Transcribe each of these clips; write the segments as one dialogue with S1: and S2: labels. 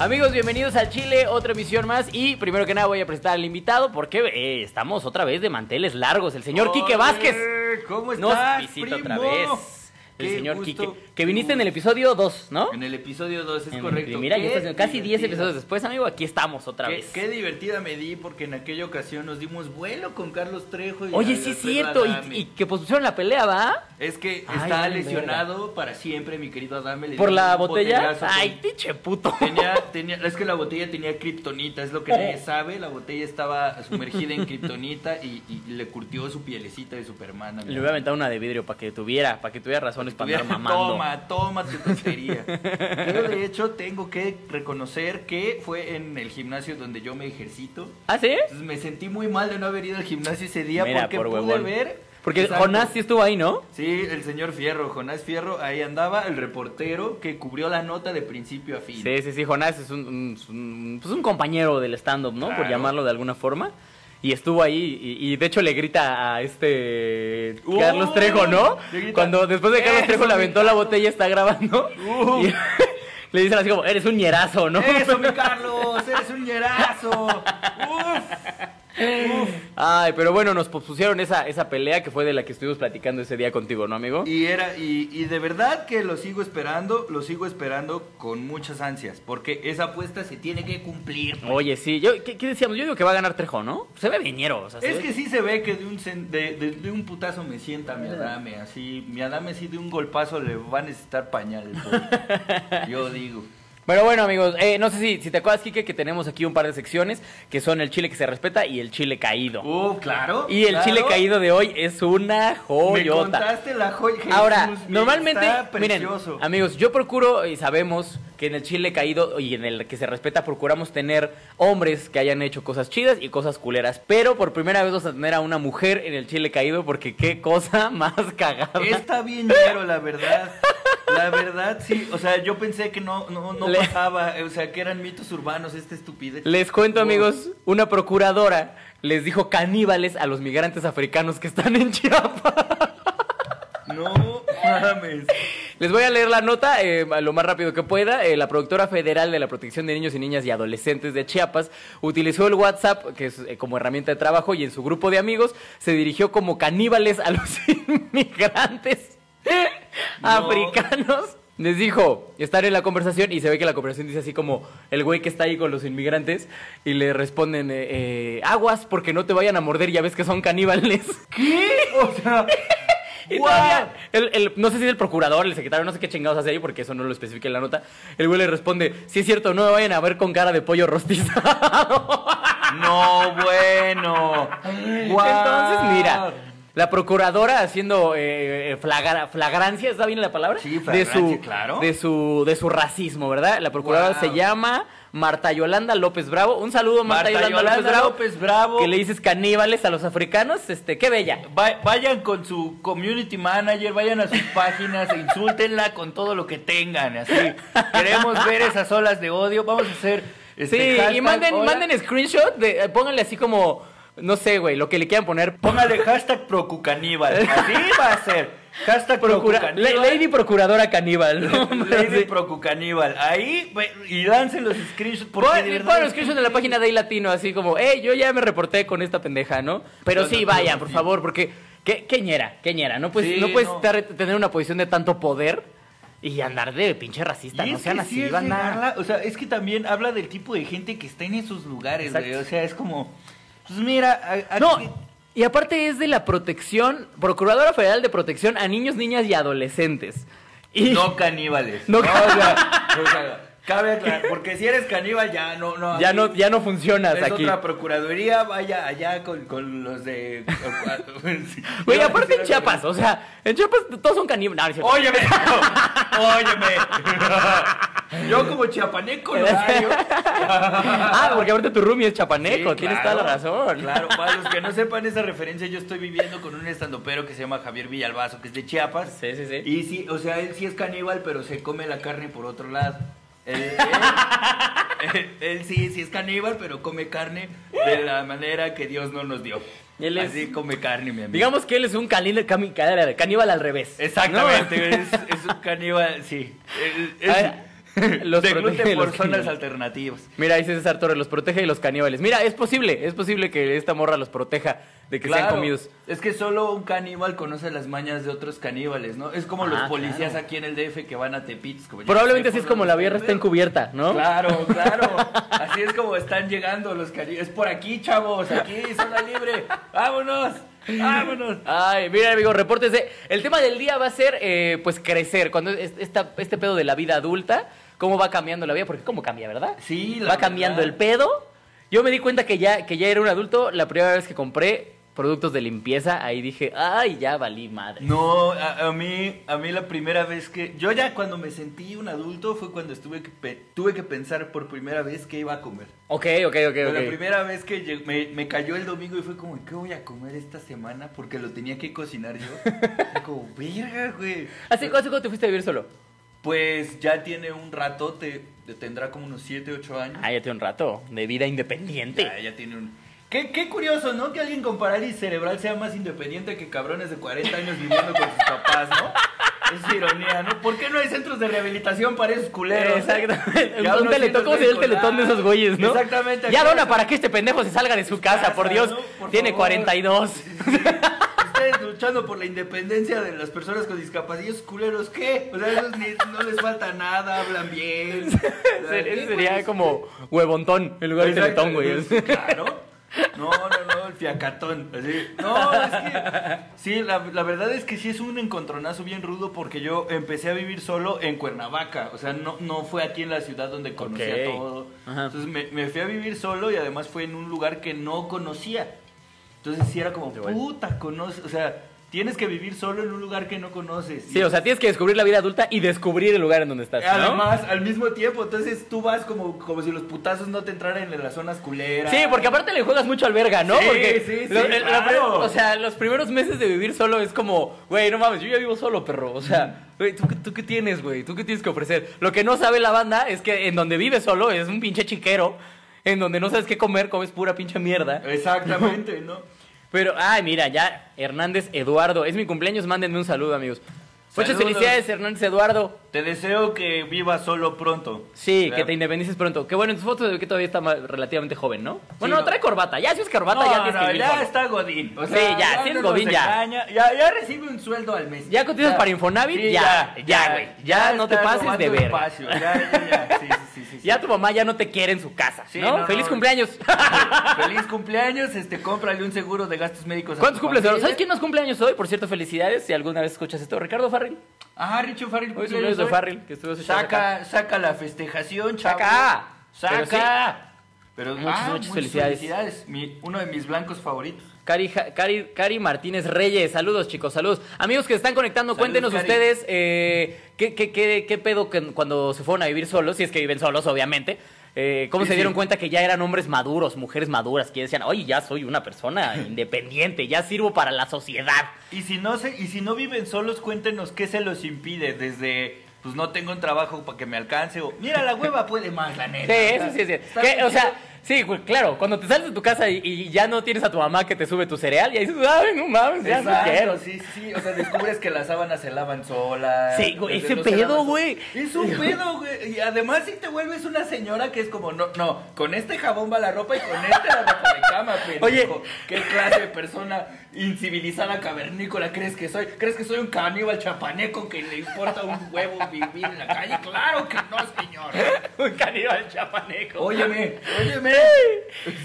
S1: Amigos, bienvenidos al Chile, otra emisión más. Y primero que nada voy a presentar al invitado porque eh, estamos otra vez de manteles largos. El señor Quique Vázquez
S2: ¿Cómo
S1: nos
S2: estás,
S1: visita
S2: primo?
S1: otra vez. El
S2: Qué
S1: señor Quique. Que viniste en el episodio 2, ¿no?
S2: En el episodio 2 es
S1: En-
S2: correcto.
S1: Mira, ya estás casi 10
S2: divertida.
S1: episodios después, amigo. Aquí estamos otra
S2: Qué,
S1: vez.
S2: qué divertida me di porque en aquella ocasión nos dimos vuelo con Carlos Trejo y
S1: Oye, sí es cierto. Y, y que pospusieron la pelea, ¿va?
S2: Es que
S1: Ay,
S2: está lesionado para siempre, mi querido Adame. le
S1: ¿Por la botella? Ay, pinche puto.
S2: Tenía, tenía, es que la botella tenía kriptonita, es lo que nadie sabe. La botella estaba sumergida en kriptonita y, y le curtió su pielecita de Superman.
S1: Le voy a aventar una de vidrio para que tuviera, para que tuviera razones para andar mamando.
S2: Toma, toma tu tontería. Pero de hecho tengo que reconocer que fue en el gimnasio donde yo me ejercito.
S1: ¿Ah, sí?
S2: Entonces me sentí muy mal de no haber ido al gimnasio ese día
S1: Mira,
S2: porque
S1: por
S2: pude
S1: huevón.
S2: ver.
S1: Porque
S2: Exacto.
S1: Jonás sí estuvo ahí, ¿no?
S2: Sí, el señor Fierro, Jonás Fierro, ahí andaba, el reportero que cubrió la nota de principio a fin.
S1: Sí, sí, sí, Jonás es un, un- es un- pues un compañero del stand-up, ¿no? Por llamarlo de alguna forma. Y estuvo ahí y, y de hecho le grita a este
S2: ¡Uh!
S1: Carlos Trejo, ¿no?
S2: Grita,
S1: Cuando después de Carlos
S2: "Eso,
S1: Trejo le aventó la
S2: Carlos".
S1: botella está grabando.
S2: ¡Uh!
S1: Y le dicen así como, eres un ñerazo, ¿no?
S2: ¡Eso, mi Carlos! ¡Eres un ñerazo! ¡Uf!
S1: Ay, pero bueno, nos pospusieron esa, esa pelea que fue de la que estuvimos platicando ese día contigo, ¿no, amigo?
S2: Y era, y, y de verdad que lo sigo esperando, lo sigo esperando con muchas ansias, porque esa apuesta se tiene que cumplir. pues.
S1: Oye, sí, yo, ¿qué, qué decíamos? Yo digo que va a ganar Trejo, ¿no? Se ve viñero, o sea, se
S2: Es
S1: ve-
S2: que sí se ve que de un, de, de- de un putazo me sienta mi Adame, así, mi Adame sí de un golpazo le va a necesitar pañal. el pobre. Yo digo.
S1: Pero bueno, amigos, eh, no sé si, si te acuerdas, Kike, que tenemos aquí un par de secciones que son el chile que se respeta y el chile caído.
S2: Uh, claro.
S1: y el
S2: claro.
S1: chile caído de hoy es una
S2: Me
S1: joyota.
S2: contaste la joya.
S1: Ahora,
S2: Jesús,
S1: normalmente,
S2: está
S1: miren, amigos, yo procuro y sabemos que en el chile caído y en el que se respeta procuramos tener hombres que hayan hecho cosas chidas y cosas culeras. Pero por primera vez vamos a tener a una mujer en el chile caído porque qué cosa más cagada.
S2: Está bien ñero, la verdad. La verdad, sí. O sea, yo pensé que no, no, no
S1: Le-
S2: pasaba. O sea, que eran mitos urbanos, esta estupidez.
S1: Les cuento, amigos, una procuradora les dijo caníbales a los migrantes africanos que están en Chiapas.
S2: No mames.
S1: Les voy a leer la nota eh, lo más rápido que pueda. Eh, la productora federal de la protección de niños y niñas y adolescentes de Chiapas utilizó el WhatsApp que es eh, como herramienta de trabajo y en su grupo de amigos se dirigió como caníbales a los inmigrantes africanos. Les dijo, estar en la conversación y se ve que la conversación dice así como el güey que está ahí con los inmigrantes y le responden, eh, eh, aguas porque no te vayan a morder, ya ves que son caníbales.
S2: ¿Qué? O sea.
S1: Y
S2: ¡guau!
S1: todavía, el- el- no sé si es el procurador, el secretario, no sé qué chingados hace ahí, porque eso no lo especifica en la nota. El güey le responde, si es cierto, no me vayan a ver con cara de pollo rostizado.
S2: No, bueno.
S1: Entonces, mira, la procuradora haciendo eh, flagra- flagrancia, ¿está bien la palabra?
S2: Sí,
S1: de
S2: flagrancia,
S1: su,
S2: claro.
S1: De su, de su racismo, ¿verdad? La procuradora se llama Marta Yolanda López Bravo. Un saludo, Marta,
S2: Marta
S1: Yolanda,
S2: Yolanda
S1: López Bravo.
S2: López Bravo.
S1: Que le dices caníbales a los africanos, este, qué bella.
S2: Va- vayan con su community manager, vayan a sus páginas, e insúltenla con todo lo que tengan, así. Queremos ver esas olas de odio, vamos a hacer este
S1: Sí, y manden,
S2: hola.
S1: manden screenshot, de, eh, pónganle así como, no sé, güey, lo que le quieran poner.
S2: Póngale hashtag procucaníbal, así va a ser. Hashtag
S1: Procura-
S2: procucaníbal.
S1: La- Lady Procuradora Caníbal. ¿no?
S2: Lady. Procucaníbal. Ahí ve- y lancen los screenshots
S1: Pon,
S2: de
S1: los screenshots en la página de Latino, así como, hey, yo ya me reporté con esta pendeja, ¿no? Pero
S2: No,
S1: sí,
S2: no,
S1: vayan, por favor, porque, ¿qué, qué ñera? ¿Qué ñera? No puedes,
S2: Sí,
S1: no puedes estar- tener una posición de tanto poder y andar de pinche racista,
S2: Y
S1: no sean así,
S2: sí
S1: banda.
S2: regarla, o sea, es que también habla del tipo de gente que está en esos lugares, güey. O sea, es como, pues mira, a- a-
S1: No, y aparte es de la protección, Procuradora Federal de Protección a Niños, Niñas y Adolescentes. Y
S2: no caníbales.
S1: No
S2: o, sea, o sea, cabe aclarar, porque si eres caníbal ya no, no.
S1: ya no, ya no funcionas
S2: Es
S1: aquí.
S2: otra procuraduría, vaya allá con, con los de.
S1: Güey, aparte en Chiapas, o sea, en Chiapas todos son caníbales. No, no.
S2: Óyeme, óyeme. Yo como chiapaneco lo hago.
S1: ah, porque aparte tu roomie es chapaneco,
S2: Sí,
S1: tienes
S2: claro,
S1: toda la razón.
S2: Claro, para los que no sepan esa referencia, yo estoy viviendo con un estandopero que se llama Javier Villalbazo, que es de Chiapas.
S1: Sí, sí, sí.
S2: Y sí, o sea, él sí es caníbal, pero se come la carne por otro lado. Él, él- él- él sí, sí es caníbal, pero come carne de la manera que Dios no nos dio.
S1: Él es-
S2: Así come carne, mi amigo.
S1: Digamos que él es un caníbal, caníbal al revés.
S2: Exactamente,
S1: ¿no?
S2: es, es un caníbal, sí. Es-
S1: Los
S2: de
S1: protege
S2: por zonas alternativas.
S1: Mira, dice César Torres, los protege de los caníbales. Mira, es posible, es posible que esta morra los proteja de que sean comidos.
S2: es que solo un caníbal conoce las mañas de otros caníbales, ¿no? Es como
S1: Ah,
S2: los policías
S1: claro.
S2: aquí en el DF que van a como, ya
S1: Probablemente así es como la guerra está encubierta, ¿no?
S2: Claro, claro. Así es como están llegando los caníbales. Es por aquí, chavos. Aquí, zona libre. Vámonos. Vámonos.
S1: Ay, mira, amigo, repórtese. El tema del día va a ser, eh, pues, crecer. Cuando es- esta, este pedo de la vida adulta, cómo va cambiando la vida, porque cómo cambia, ¿verdad?
S2: Sí, la
S1: Va cambiando el pedo. Yo me di cuenta que ya, que ya era un adulto la primera vez que compré productos de limpieza. Ahí dije, ay, ya valí madre.
S2: No, a, a mí, a mí la primera vez que... Yo ya cuando me sentí un adulto fue cuando estuve que tuve que pensar por primera vez qué iba a comer.
S1: Ok, ok, ok,
S2: Fue La
S1: ok.
S2: primera vez que me, me cayó el domingo y fue como, ¿qué voy a comer esta semana? Porque lo tenía que cocinar yo. Como, verga, güey.
S1: ¿Hace, ¿Hace cuánto te fuiste a vivir solo?
S2: Pues ya tiene un rato, te, tendrá como unos 7, 8 años.
S1: Ah, ya tiene un rato de vida independiente.
S2: Ya, ya tiene un... Qué, qué curioso, ¿no? Que alguien con parálisis cerebral sea más independiente que cabrones de 40 años viviendo con sus papás, ¿no? Es ironía, ¿no? ¿Por qué no hay centros de rehabilitación para esos culeros?
S1: Exactamente.
S2: Ya
S1: Un teletón, ¿cómo sería el teletón de esos güeyes, no?
S2: Exactamente.
S1: Ya dona para que este pendejo se salga de su casa, por Dios.
S2: ¿no? Por
S1: Tiene
S2: favor.
S1: 42.
S2: Ustedes luchando por la independencia de las personas con discapacidad, ¿y esos culeros qué? O sea, esos ni- no les falta nada, hablan bien. O sea,
S1: Ese
S2: ¿qué,
S1: sería
S2: güey?
S1: como huevontón en lugar de teletón, güey.
S2: es- Claro. No, no, no, el fiacatón. así. No, es que. Sí, la, la verdad es que sí es un encontronazo bien rudo porque yo empecé a vivir solo en Cuernavaca. O sea, no, no fue aquí en la ciudad donde conocía
S1: Ok.
S2: todo.
S1: Ajá.
S2: Entonces me, me fui a vivir solo y además fue en un lugar que no conocía. Entonces sí era como, puta, conoces. O sea, tienes que vivir solo en un lugar que no conoces.
S1: Sí, o sea, tienes que descubrir la vida adulta y descubrir el lugar en donde estás, ¿no?
S2: Además, al mismo tiempo, entonces tú vas como, como si los putazos no te entraran en las zonas culeras.
S1: Sí, porque aparte le juegas mucho al verga, ¿no?
S2: Sí,
S1: porque
S2: sí, sí,
S1: lo- el- la
S2: claro.
S1: o sea, los primeros meses de vivir solo es como, güey, no mames, yo ya vivo solo, perro. O sea, güey, ¿tú, qué- ¿tú qué tienes, güey? ¿Tú qué tienes que ofrecer? Lo que no sabe la banda es que en donde vive solo es un pinche chiquero, en donde no sabes qué comer, comes pura pinche mierda.
S2: Exactamente, ¿no?
S1: Pero, ay, mira, ya, Hernández Eduardo, es mi cumpleaños, mándenme un saludo, amigos. Muchas felicidades, Hernández Eduardo.
S2: Te deseo que vivas solo pronto.
S1: Sí, que te independices pronto. Que bueno, en tus fotos ve que todavía está relativamente joven, ¿no? Bueno,
S2: no.
S1: trae corbata. Ya si es corbata,
S2: No,
S1: ya tienes
S2: no,
S1: que vivir
S2: ya está Godín. O
S1: Sí, ya, si Godín, ya.
S2: ya. Ya recibe un sueldo al mes.
S1: Ya cotizas para Infonavit,
S2: Sí,
S1: ya, ya, güey. Ya no te pases de
S2: espacio, Ya, ya, ya. Sí, sí, sí.
S1: Ya tu mamá ya no te quiere en su casa,
S2: Sí,
S1: ¿no? ¡Feliz cumpleaños!
S2: Feliz cumpleaños, este, cómprale un seguro de gastos médicos a
S1: ¿Cuántos
S2: tu
S1: cumples?
S2: familia.
S1: ¿Sabes quién nos cumpleaños hoy? Por cierto, felicidades si alguna vez escuchas esto. Ricardo Farrell.
S2: Ah, Richo Farrell.
S1: Hoy cumpleaños de Farrell, que estuvo
S2: Saca, saca la festejación, chavo.
S1: Saca.
S2: Saca.
S1: Pero
S2: Pero,
S1: Muchas,
S2: ah,
S1: muchas felicidades.
S2: felicidades. Mi- uno de mis blancos favoritos.
S1: Cari, Cari, Cari Martínez Reyes, saludos chicos, saludos. Amigos que se están conectando,
S2: Saludos,
S1: cuéntenos
S2: Cari.
S1: ustedes eh, ¿qué, qué, qué, qué pedo que cuando se fueron a vivir solos, si es que viven solos, obviamente. eh, ¿Cómo
S2: Sí,
S1: se dieron
S2: sí.
S1: cuenta que ya eran hombres maduros, mujeres maduras, que decían, oye, ya soy una persona independiente, ya sirvo para la sociedad?
S2: Y si no se, y si no viven solos, cuéntenos qué se los impide desde pues no tengo un trabajo para que me alcance o mira la hueva puede más la
S1: Sí,
S2: neta.
S1: eso sí es cierto. Que, O sea, sí, güey, claro, cuando te sales de tu casa y, y ya no tienes a tu mamá que te sube tu cereal, y ahí dices, ay, no mames, ya no
S2: Exacto,
S1: quiero.
S2: sí, sí, o sea, descubres que las sábanas se lavan solas.
S1: Sí, güey, ese
S2: no se
S1: pedo, güey.
S2: Es un pedo, güey. Y además si te vuelves una señora que es como, no, no, con este jabón va la ropa y con este la ropa de cama, pendejo.
S1: Oye.
S2: ¿Qué clase de persona incivilizada cavernícola crees que soy? ¿Crees que soy un caníbal chapaneco que le importa un huevo vivir en la calle? Claro que no, señor.
S1: Un caníbal chapaneco.
S2: Óyeme, óyeme.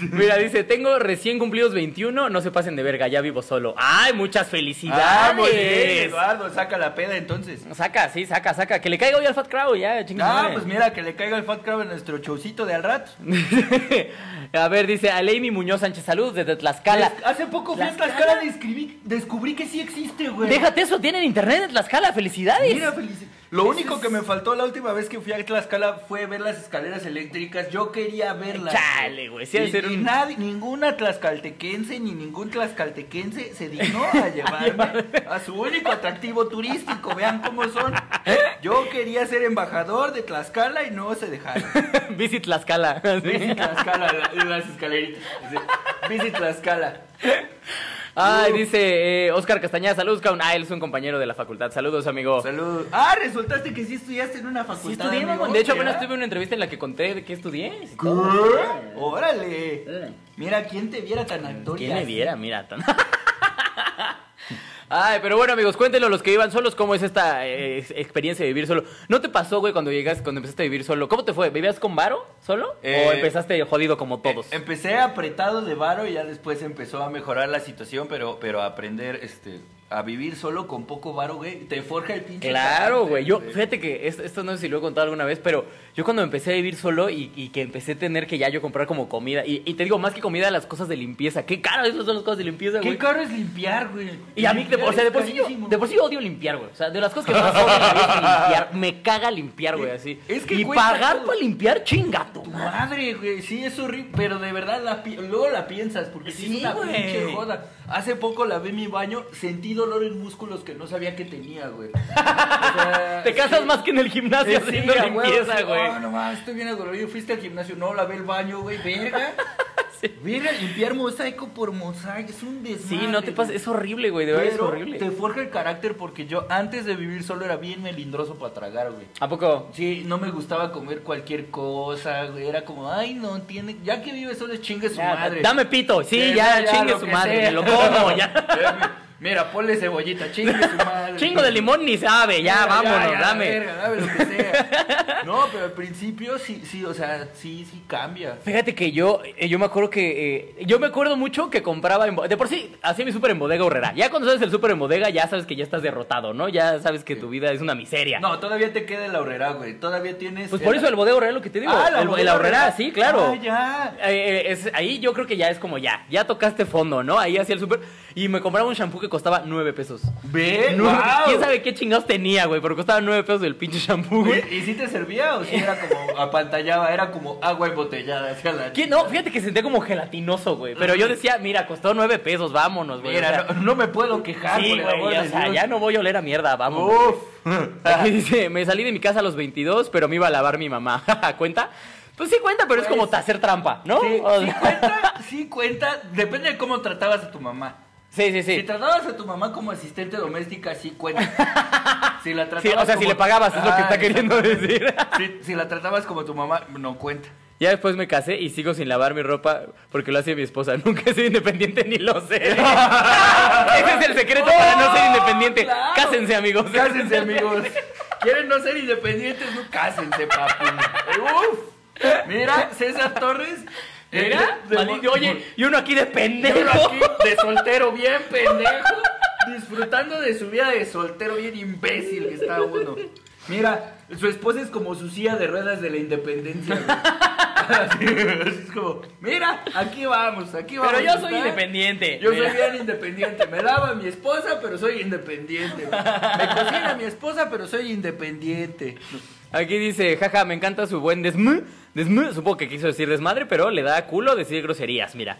S1: Mira, dice, tengo recién cumplidos 21, no se pasen de verga, ya vivo solo. ¡Ay, muchas felicidades!
S2: Ah, muy bien, Eduardo, saca la peda entonces.
S1: Saca, sí, saca, saca. Que le caiga hoy al Fat Crow, ya, chingada.
S2: Ah,
S1: madre.
S2: pues mira, que le caiga el Fat Crab en nuestro showcito de al rato.
S1: a ver, dice Aleimi Muñoz Sánchez, salud desde Tlaxcala.
S2: Hace poco fui a
S1: Tlaxcala.
S2: Describí- descubrí que sí existe, güey.
S1: Déjate eso, tienen internet en Tlaxcala, felicidades.
S2: Mira, felici- Lo único que me faltó la última vez que fui a Tlaxcala fue ver las escaleras eléctricas. Yo quería verlas.
S1: Chale, güey, sí
S2: y,
S1: un-
S2: nadie, ninguna tlaxcaltequense ni ningún tlaxcaltequense se dignó a llevarme a su único atractivo turístico. Vean cómo son. Yo quería ser embajador de Tlaxcala y no se dejaron.
S1: Visit Tlaxcala.
S2: Visit Tlaxcala, la- las escaleritas. Visit Tlaxcala.
S1: Ay, dice eh, Oscar Castañeda, saludos, cabrón. Ah, él es un compañero de la facultad. Saludos, amigo.
S2: Saludos. Ah, resultaste que sí estudiaste en una
S1: Sí,
S2: facultad.
S1: estudié,
S2: amigo.
S1: mamón. De hecho, apenas tuve una entrevista en la que conté de qué estudié. y
S2: ¿Qué?
S1: todo.
S2: Órale.
S1: Eh.
S2: Mira, ¿quién te viera tan actor?
S1: ¿Quién me viera? Mira. tan- Ay, pero bueno, amigos, cuéntenos los que iban solos cómo es esta eh, ex- experiencia de vivir solo. ¿No te pasó, güey, cuando llegas, cuando empezaste a vivir solo? ¿Cómo te fue? ¿Vivías con varo solo? ¿O
S2: Eh,
S1: empezaste jodido como todos?
S2: Eh, empecé apretado de varo y ya después empezó a mejorar la situación, pero, pero a aprender este, a vivir solo con poco varo, güey. Te forja el pinche.
S1: Claro, güey. Yo, fíjate que esto, esto no sé si lo he contado alguna vez, pero yo cuando empecé a vivir solo y, y que empecé a tener que ya yo comprar como comida, y, y te digo, más que comida, las cosas de limpieza. Qué caro esas son las cosas de limpieza,
S2: Qué
S1: güey.
S2: caro es limpiar, güey.
S1: Y a mí, de, o sea, de por, sí, yo- de por sí yo odio limpiar, güey. O sea, de las cosas que más odio limpiar. Me caga limpiar, güey, así.
S2: Es que
S1: y pagar
S2: todo.
S1: para limpiar, chingato.
S2: Tu madre, güey, sí, es horrible, pero de verdad la luego la piensas, porque sí, es una pinche joda. Hace poco lavé mi baño, sentí dolor en músculos que no sabía que tenía, güey. O sea,
S1: Te casas
S2: sí.
S1: más que en el gimnasio
S2: Sí,
S1: haciendo
S2: huevo,
S1: limpieza,
S2: sí.
S1: güey.
S2: Ah, no mames, estoy bien adolorido. Fuiste al gimnasio, no, lavé el baño, güey, verga. Verga, limpiar mosaico por mosaico, es un desmadre.
S1: Sí, no te pases.
S2: güey.
S1: Es horrible, güey. De verdad es horrible.
S2: te forja el carácter porque yo antes de vivir solo era bien melindroso para tragar, güey.
S1: ¿A poco?
S2: Sí, no me gustaba comer cualquier cosa, güey. Era como, ay, no tiene. Ya que vive solo, chingue su
S1: Ya,
S2: madre.
S1: Dame pito. Sí,
S2: Sí,
S1: ya,
S2: ya,
S1: chingue su madre.
S2: sea.
S1: Lo como, ya.
S2: Mira, ponle cebollita, chingue su madre.
S1: Chingo de limón ni sabe. Ya, vámonos,
S2: ya,
S1: dame.
S2: verga, dame lo que sea. No, pero al principio sí, sí, o sea, sí, sí cambia.
S1: Fíjate que yo, eh, yo me acuerdo que, eh, yo me acuerdo mucho que compraba, en de por sí, hacía mi súper en bodega horrera. Ya cuando sabes el súper en bodega, ya sabes que ya estás derrotado, ¿no? Ya sabes que tu vida es una miseria.
S2: No, todavía te queda el horrera, güey. Todavía tienes.
S1: Pues por eso el bodega horrera es lo que te digo.
S2: Ah, la
S1: el, el horrera, sí, claro.
S2: Ah, ya.
S1: Eh, eh, es- ahí yo creo que ya es como ya, ya tocaste fondo, ¿no? Ahí hacía el súper y me compraba un shampoo que costaba nueve pesos.
S2: Ve, guau.
S1: ¿Quién sabe qué chingados tenía, güey? Porque costaba nueve pesos el pinche shampoo, güey.
S2: ¿Y, y si te servía o si era como apantallaba? Era como agua embotellada hacia la.
S1: ¿Qué? No, fíjate que sentía como gelatinoso, güey. Pero yo decía, mira, costó nueve pesos, vámonos, güey.
S2: Mira,
S1: O sea,
S2: no, no me puedo quejar
S1: Sí,
S2: por el
S1: güey,
S2: amor
S1: o
S2: de
S1: sea,
S2: Dios.
S1: ya no voy a oler a mierda, vamos.
S2: Uf.
S1: Aquí dice, me salí de mi casa a los 22, pero me iba a lavar mi mamá. ¿Cuenta? Pues sí cuenta, pero es
S2: Pues,
S1: como hacer trampa, ¿no?
S2: Sí,
S1: O
S2: sí
S1: sea,
S2: cuenta, sí cuenta. Depende de cómo tratabas a tu mamá.
S1: Sí, sí,
S2: Si
S1: sí.
S2: tratabas a tu mamá como asistente doméstica, sí cuenta. Si la tratabas
S1: Sí, o sea, si le pagabas, es lo que
S2: Ah,
S1: está queriendo decir.
S2: Si, si la tratabas como tu mamá, no cuenta.
S1: Ya después me casé y sigo sin lavar mi ropa porque lo hace mi esposa. Nunca he sido independiente ni lo sé. Ese es el secreto para no ser independiente.
S2: Oh, Claro.
S1: Cásense, amigos.
S2: Cásense, amigos. ¿Quieren no ser independientes? No cásense, papu. Uf. Mira, César Torres.
S1: Mira,
S2: de-
S1: maldito, oye, y uno aquí de
S2: Y
S1: pendejo.
S2: uno aquí de soltero bien pendejo, disfrutando de su vida de soltero bien imbécil que está uno. Mira, su esposa es como su silla de ruedas de la independencia. Así, así es como, mira, aquí vamos, aquí vamos.
S1: Pero yo soy independiente.
S2: Yo
S1: Mira.
S2: soy bien independiente. Me lava mi esposa, pero soy independiente. güey. Me cocina mi esposa, pero soy independiente.
S1: Aquí dice, jaja, me encanta su buen desm. Desm, supongo que quiso decir desmadre, pero le da culo decir groserías, mira.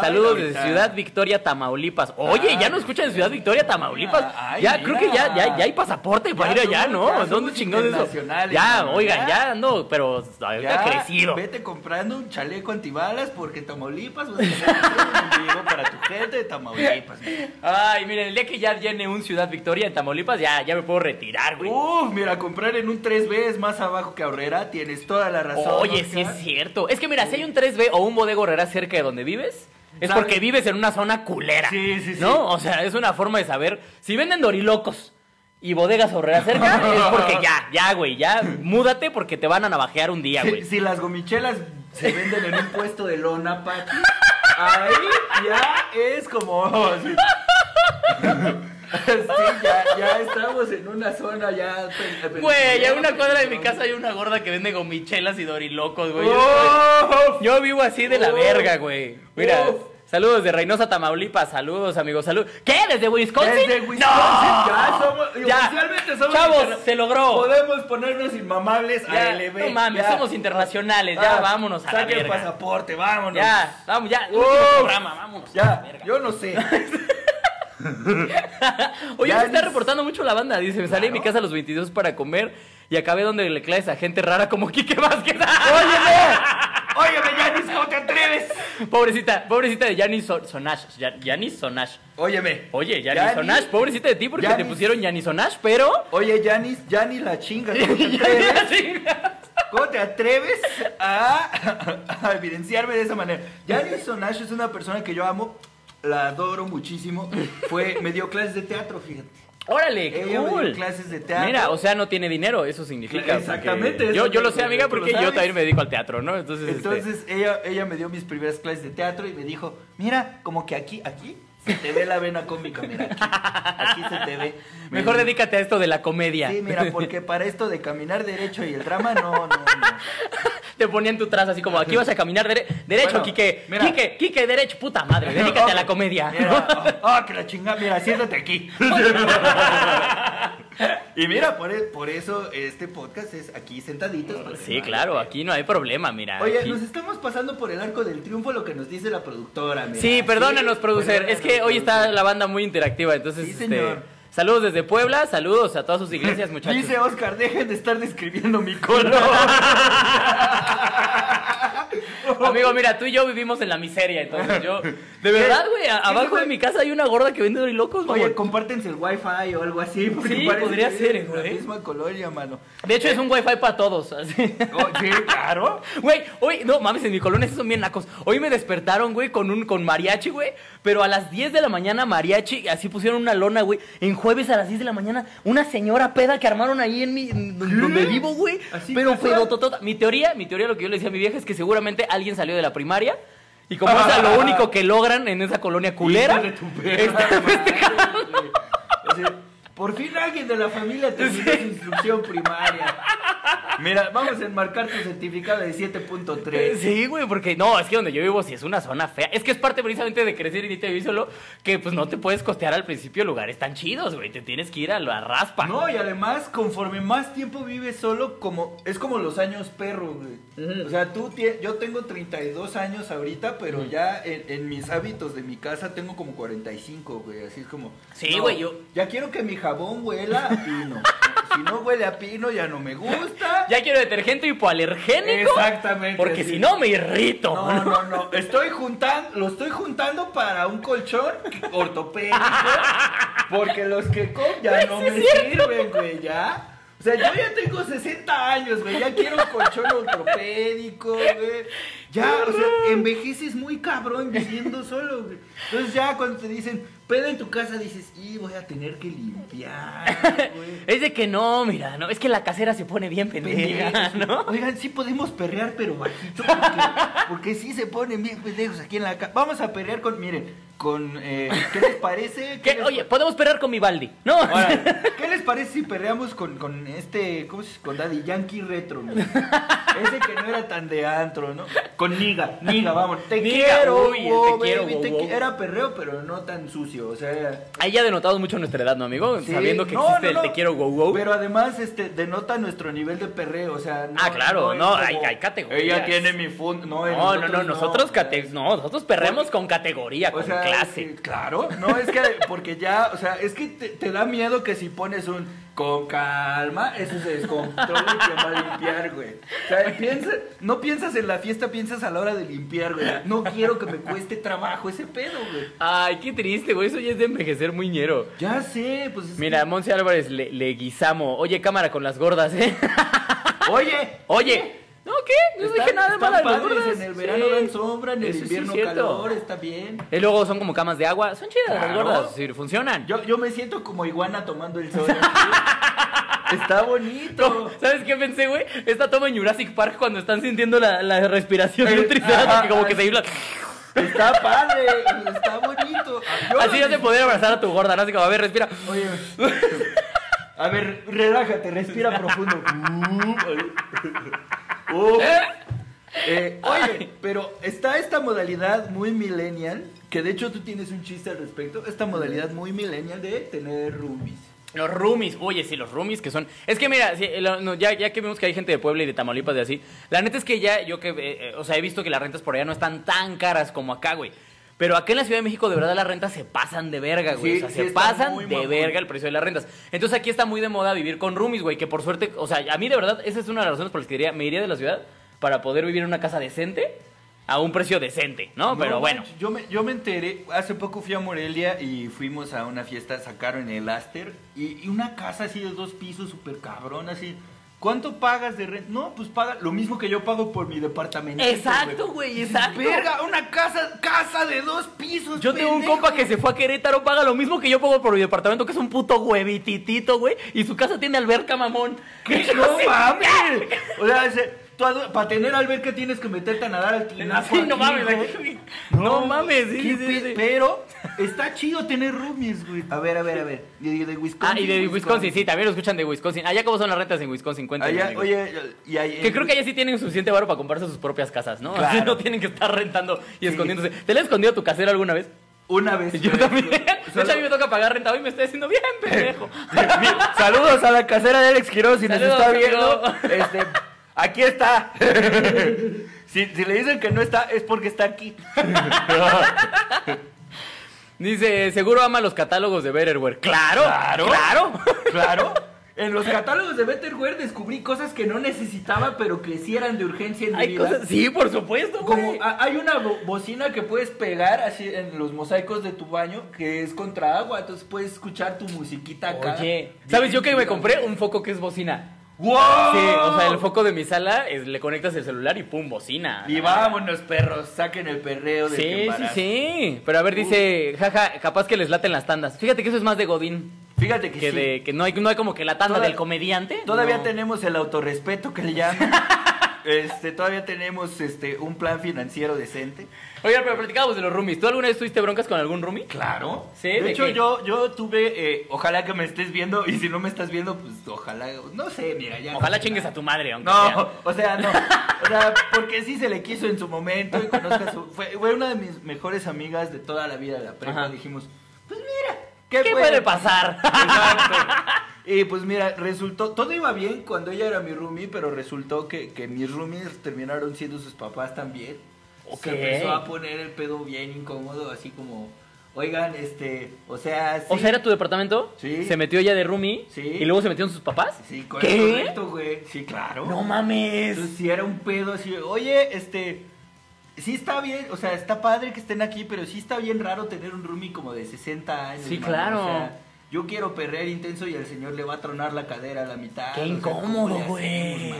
S1: Saludos desde. Ciudad Victoria, Tamaulipas. Oye, ya no escuchan Ciudad Victoria, Tamaulipas.
S2: Ay,
S1: ya,
S2: mira.
S1: creo que ya, ya, ya hay pasaporte para
S2: Ya
S1: ir allá, ¿no?
S2: ya
S1: ¿Dónde chingados eso? Ya, oigan,
S2: ya.
S1: ando, pero ahorita crecido.
S2: Vete comprando un chaleco antibalas porque Tamaulipas vas a para tu gente de Tamaulipas.
S1: Ay, miren, el día que ya llene un Ciudad Victoria en Tamaulipas, ya, ya me puedo retirar, güey.
S2: Uf, mira, comprar en un 3B es más abajo que ahorrera, tienes toda la razón.
S1: Oye, sí es cierto. Es que mira, si hay un 3B o un bodega horrera cerca de donde vives, es
S2: ¿Sabes?
S1: porque vives en una zona culera.
S2: Sí, sí, sí.
S1: ¿No? O sea, es una forma de saber. Si venden dorilocos y bodegas horreras cerca, es porque ya, ya, güey, ya, múdate porque te van a navajear un día, güey.
S2: si las gomichelas se venden en un puesto de lona, Pati, ahí ya es como... sí. Sí, ya, ya estamos en una zona ya...
S1: Güey, a una cuadra de mi casa hay una gorda que vende gomichelas y dorilocos, güey. Yo vivo así de la verga, güey. Mira,
S2: Uf.
S1: saludos de Reynosa, Tamaulipas. Saludos, amigos. Saludos. ¿Qué? ¿Desde Wisconsin?
S2: Desde Wisconsin,
S1: ¡No!
S2: ya somos,
S1: Ya.
S2: oficialmente somos
S1: Chavos, se logró.
S2: Podemos ponernos inmamables
S1: Ya,
S2: a LB.
S1: no mames,
S2: ya.
S1: somos internacionales. Ya,
S2: Ah,
S1: vámonos a la
S2: el pasaporte, vámonos.
S1: Ya, vamos, ya.
S2: Uf.
S1: último programa, vámonos. a la
S2: Ya,
S1: verga.
S2: yo no sé.
S1: Oye,
S2: Ya
S1: se está reportando mucho la banda. Dice, me salí de mi casa a los 22 para comer y acabé donde le claves a gente rara como Quique Vázquez.
S2: ¡Óyeme! Óyeme, Yanis, ¿cómo te atreves?
S1: Pobrecita, pobrecita de Yanis So- Sonash. Ya- Yanis Sonash.
S2: Óyeme.
S1: Oye, Yanis Sonash, pobrecita de ti porque te pusieron Yanis Sonash, pero.
S2: Oye, Yanis, Yanis la chinga. ¿Cómo te atreves? ¿Cómo te atreves a, a evidenciarme de esa manera? Yanis Sonash es una persona que yo amo, la adoro muchísimo. Fue, me dio clases de teatro, fíjate.
S1: Órale, qué
S2: Ella me dio
S1: cool.
S2: clases de teatro.
S1: Mira, o sea, no tiene dinero, eso significa.
S2: Exactamente,
S1: Yo,
S2: eso
S1: yo lo sé, amiga, porque yo también me dedico al teatro, ¿no? Entonces, este,
S2: Entonces ella, ella me dio mis primeras clases de teatro y me dijo, mira, como que aquí, aquí se te ve la vena cómica, mira, aquí, aquí se te ve. Me
S1: mejor dedícate a esto de la comedia.
S2: Sí, mira, porque para esto de caminar derecho y el drama, no, no, no.
S1: Te ponían tu trazo así como, aquí vas a caminar dere- derecho,
S2: Bueno,
S1: Quique.
S2: mira.
S1: Quique, Quique, derecho, puta madre, dedícate a la comedia.
S2: Ah, que la chingada, mira, siéntate aquí. y mira, por, e- por eso este podcast es aquí sentaditos. para
S1: Sí, claro, aquí no hay problema, mira.
S2: Oye,
S1: aquí-
S2: nos estamos pasando por el arco del triunfo lo que nos dice la productora. mira.
S1: Sí, perdónanos, producer. Es que hoy está la banda muy interactiva, entonces.
S2: Sí,
S1: este,
S2: señor.
S1: saludos desde Puebla, saludos a todas sus iglesias, muchachos.
S2: Dice Oscar, dejen de estar describiendo mi color.
S1: Amigo, mira, tú y yo vivimos en la miseria, entonces yo. De verdad, güey, a-
S2: ¿Qué
S1: abajo de mi casa hay una gorda que vende dorilocos,
S2: Oye,
S1: mamón.
S2: compártense el wifi o algo así.
S1: Sí, podría ser,
S2: es la
S1: güey.
S2: misma colonia, mano.
S1: De hecho, es un wifi para todos. así.
S2: Oh, sí, claro.
S1: Güey, hoy, no mames, en mi colonia esos son bien nacos. Hoy me despertaron, güey, con un con mariachi, güey. Pero a las 10 de la mañana, mariachi, así pusieron una lona, güey. En jueves a las 10 de la mañana, una señora peda que armaron ahí en mi. en donde vivo, güey.
S2: Así
S1: Pero pero totota. Mi teoría, mi teoría, lo que yo le decía a mi vieja es que seguramente alguien salió de la primaria. Y como es lo único que logran en esa colonia culera.
S2: De tu perra
S1: está
S2: madre, güey. O sea, por fin alguien de la familia terminó su instrucción primaria. Mira, vamos a enmarcar tu certificado de 7.3.
S1: Sí, güey, porque no, es que donde yo vivo sí es una zona fea. Es que es parte precisamente de crecer y vivir solo, que pues no te puedes costear al principio lugares tan chidos, güey. Te tienes que ir a la raspa.
S2: No, y además, conforme más tiempo vives solo, como es como los años perro, güey. O sea, tú, yo tengo 32 años ahorita, pero ya en, en mis hábitos de mi casa tengo como 45, güey. Así es como...
S1: Sí,
S2: no,
S1: güey, yo-
S2: Ya quiero que mi jabón huela a pino. si no huele a pino, ya no me gusta.
S1: Ya quiero detergente hipoalergénico.
S2: Exactamente,
S1: Porque
S2: sí.
S1: si no me irrito.
S2: No, no, no. Estoy juntando, lo estoy juntando para un colchón ortopédico. Porque los que com ya no me sirven, güey, ya. O sea, yo ya tengo 60 años, güey. Ya quiero un colchón ortopédico, güey. Ya, o sea, envejeces muy cabrón viviendo solo, güey. Entonces ya cuando te dicen, peda en tu casa, dices, y voy a tener que limpiar, güey.
S1: Es de que no, mira, no, es que la casera se pone bien pendeja,
S2: Pendejos.
S1: ¿no?
S2: Oigan, sí podemos perrear, pero bajito, porque, porque sí se ponen bien pendejos aquí en la casa. Vamos a perrear con, miren, con, eh, ¿qué les parece? ¿Qué
S1: ¿Qué?
S2: les
S1: Oye, podemos perder con mi baldi, ¿no?
S2: Ahora, ¿qué les parece si perreamos con, con este, ¿cómo se Con Daddy Yankee Retro, ¿no? Ese que no era tan de antro, ¿no? Con Niga, Niga, vamos. Te
S1: Niga,
S2: quiero,
S1: uy, te quiero,
S2: baby,
S1: wow,
S2: te
S1: wow.
S2: qui- Era perreo, pero no tan sucio, o sea...
S1: Ahí ya denotado mucho nuestra edad, ¿no, amigo?
S2: Sí,
S1: Sabiendo que
S2: no,
S1: existe
S2: no,
S1: el te quiero go go.
S2: Pero además, este, denota nuestro nivel de perreo, o sea... No,
S1: Ah, claro, no, hay- hay categorías.
S2: Ella tiene mi fund... No,
S1: No, no, no, nosotros, cate- no, nosotros perremos con categoría,
S2: O
S1: con
S2: sea,
S1: clase.
S2: sí, claro, no, es que porque ya, o sea, es que te, te da miedo que si pones un con calma, eso se descontrola y te va a limpiar, güey. O sea, piensa, no piensas en la fiesta, piensas a la hora de limpiar, güey. No quiero que me cueste trabajo ese pedo, güey.
S1: Ay, qué triste, güey, eso ya es de envejecer muy ñero.
S2: Ya sé, pues es
S1: Mira, Monse Álvarez, le, le guisamo. Oye, cámara con las gordas, ¿eh?
S2: que- oye,
S1: Oye, ¿no qué? No dije nada de
S2: están
S1: malo
S2: padres,
S1: gordas.
S2: en el verano
S1: Sí.
S2: dan sombra, en el
S1: Eso sí
S2: invierno
S1: cierto.
S2: calor, está bien.
S1: Y luego son como camas de agua. Son chidas las gordas, sí, funcionan.
S2: Yo, yo me siento como iguana tomando el sol. está bonito.
S1: ¿Sabes qué pensé, güey? Esta toma en Jurassic Park cuando están sintiendo la, la respiración de un
S2: Eh,
S1: que como que se infla.
S2: Está padre, está bonito. Yo
S1: Así no se poder abrazar a tu gorda, ¿no? Así como, a ver, respira.
S2: Oye, a ver, relájate, respira profundo. Uh. Eh, oye, pero está esta modalidad muy millennial, que de hecho tú tienes un chiste al respecto, esta modalidad muy millennial de tener roomies.
S1: Los roomies, oye, sí, los roomies que son. Es que mira, sí, lo- no, ya, ya que vemos que hay gente de Puebla y de Tamaulipas y así, la neta es que ya, yo que, eh, eh, o sea, he visto que las rentas por allá no están tan caras como acá, güey. Pero acá en la Ciudad de México, de verdad, las rentas se pasan de verga, güey.
S2: Sí,
S1: o sea,
S2: sí
S1: se pasan de
S2: mamón.
S1: verga el precio de las rentas. Entonces aquí está muy de moda vivir con roomies, güey, que por suerte, o sea, a mí de verdad, esa es una de las razones por las que diría, me iría de la ciudad para poder vivir en una casa decente a un precio decente, ¿no? Pero
S2: No,
S1: bueno.
S2: Yo me, yo me enteré, hace poco fui a Morelia y fuimos a una fiesta, sacaron el Aster y, y una casa así de dos pisos, súper cabrón, así. ¿Cuánto pagas de renta? No, pues paga lo mismo que yo pago por mi departamento.
S1: Exacto, güey, exacto.
S2: Verga, una casa, casa de dos pisos.
S1: Yo tengo un compa que se fue a Querétaro, paga lo mismo que yo pago por mi departamento, que es un puto huevititito, güey. Y su casa tiene alberca, mamón.
S2: ¿Qué? No mames. O sea, adu- para tener alberca tienes que meterte a nadar al tinaco.
S1: Sí, no
S2: aquí,
S1: mames,
S2: güey.
S1: No mames, sí,
S2: ¿qué
S1: sí, sí,
S2: pe-
S1: sí.
S2: Pero está chido tener roomies, güey. A ver, a ver, a ver. De, de Wisconsin.
S1: Ah, y de Wisconsin, sí, también lo escuchan de Wisconsin. Allá cómo son las rentas en Wisconsin.
S2: Allá,
S1: amigos.
S2: oye, y ahí,
S1: Que creo que allá sí tienen suficiente varo para comprarse sus propias casas, ¿no?
S2: Claro.
S1: Así no tienen que estar rentando y
S2: Sí.
S1: escondiéndose. ¿Te le has escondido a tu casero alguna vez?
S2: Una vez.
S1: Yo también. De hecho, a mí me toca pagar renta hoy me estoy haciendo bien, pendejo.
S2: Saludos a la casera de Alex Quiroz si nos
S1: Saludos,
S2: está viendo.
S1: amigo.
S2: Este, aquí está. Si, si le dicen que no está, es porque está aquí.
S1: Dice, seguro ama los catálogos de Betterware. ¡Claro!
S2: Claro.
S1: ¡Claro!
S2: Claro. En los catálogos de Betterware descubrí cosas que no necesitaba, pero que sí eran de urgencia en mi vida.
S1: cosas... Sí, por supuesto,
S2: Como
S1: güey.
S2: a- hay una bo- bocina que puedes pegar así en los mosaicos de tu baño que es contra agua, entonces puedes escuchar tu musiquita acá.
S1: Oye, ¿sabes yo que me compré? Un foco que es bocina.
S2: ¡Wow!
S1: Sí, o sea, el foco de mi sala es, le conectas el celular y pum, bocina.
S2: Y vámonos, perros, saquen el perreo de
S1: Sí, sí, sí. Pero a ver, dice, jaja, capaz que les laten las tandas. Fíjate que eso es más de Godín.
S2: Fíjate que,
S1: Que,
S2: sí.
S1: de, que no, hay, no hay como que la tanda
S2: Toda-
S1: del comediante.
S2: Todavía
S1: No.
S2: tenemos el autorrespeto que le llaman. este, todavía tenemos este un plan financiero decente.
S1: Oiga, pero platicábamos de los roomies. ¿Tú alguna vez tuviste broncas con algún roomie?
S2: Claro.
S1: Sí,
S2: De,
S1: ¿de
S2: hecho,
S1: qué?
S2: yo, yo tuve, eh, ojalá que me estés viendo, y si no me estás viendo, pues ojalá, no sé, mira, ya.
S1: Ojalá
S2: no
S1: chingues a tu madre, aunque
S2: No,
S1: sea.
S2: o sea, no. O sea, porque sí se le quiso en su momento y conozca su. Fue, fue una de mis mejores amigas de toda la vida de la prepa.
S1: Ajá.
S2: Dijimos, pues mira, ¿qué,
S1: ¿Qué puede pasar?
S2: Exacto. Y pues mira, resultó, todo iba bien cuando ella era mi roomie, pero resultó que, que mis roomies terminaron siendo sus papás también.
S1: Ok.
S2: Se empezó a poner el pedo bien incómodo, así como, oigan, este, o sea, sí.
S1: O sea, ¿era tu departamento?
S2: Sí.
S1: Se metió ella de roomie
S2: Sí.
S1: y luego se metieron sus papás.
S2: Sí, correcto, güey. Sí, claro.
S1: No mames.
S2: Entonces, si era un pedo así, oye, este, sí está bien, o sea, está padre que estén aquí, pero sí está bien raro tener un roomie como de 60 años.
S1: Sí, claro.
S2: o sea, yo quiero perrear intenso y al señor le va a tronar la cadera a la mitad.
S1: Qué
S2: o sea, ¿cómo
S1: incómodo, güey.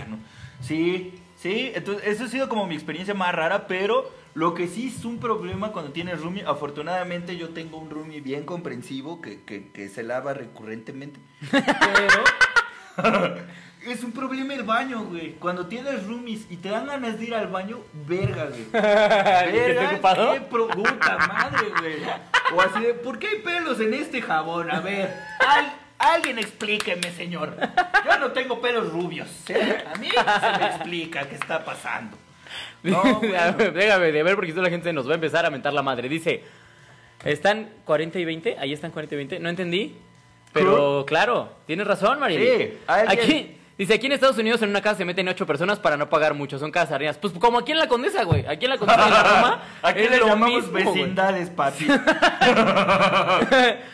S2: Sí, sí, entonces eso ha sido como mi experiencia más rara, pero lo que sí es un problema cuando tienes roomie, afortunadamente yo tengo un roomie bien comprensivo que, que, que se lava recurrentemente, pero es un problema el baño, güey. Cuando tienes roomies y te dan ganas de ir al baño, verga, güey.
S1: ¿Que esté
S2: Verga,
S1: ocupado?
S2: qué pro- puta madre, güey. O así de, ¿por qué hay pelos en este jabón? A ver, al- alguien explíqueme, señor. Yo no tengo pelos rubios. ¿eh? A mí se me explica qué está pasando. No,
S1: Déjame de ver porque si la gente nos va a empezar a mentar la madre. Dice, ¿están 40 y 20? Ahí están 40 y 20. No entendí. Pero claro, tienes razón, María.
S2: Sí, alguien-
S1: Aquí, dice, aquí en Estados Unidos en una casa se meten 8 personas para no pagar mucho. Son casas arrinas. Pues como aquí en la Condesa, güey. Aquí en la Condesa de la Roma.
S2: Aquí le llamamos
S1: mismo,
S2: vecindades, papi.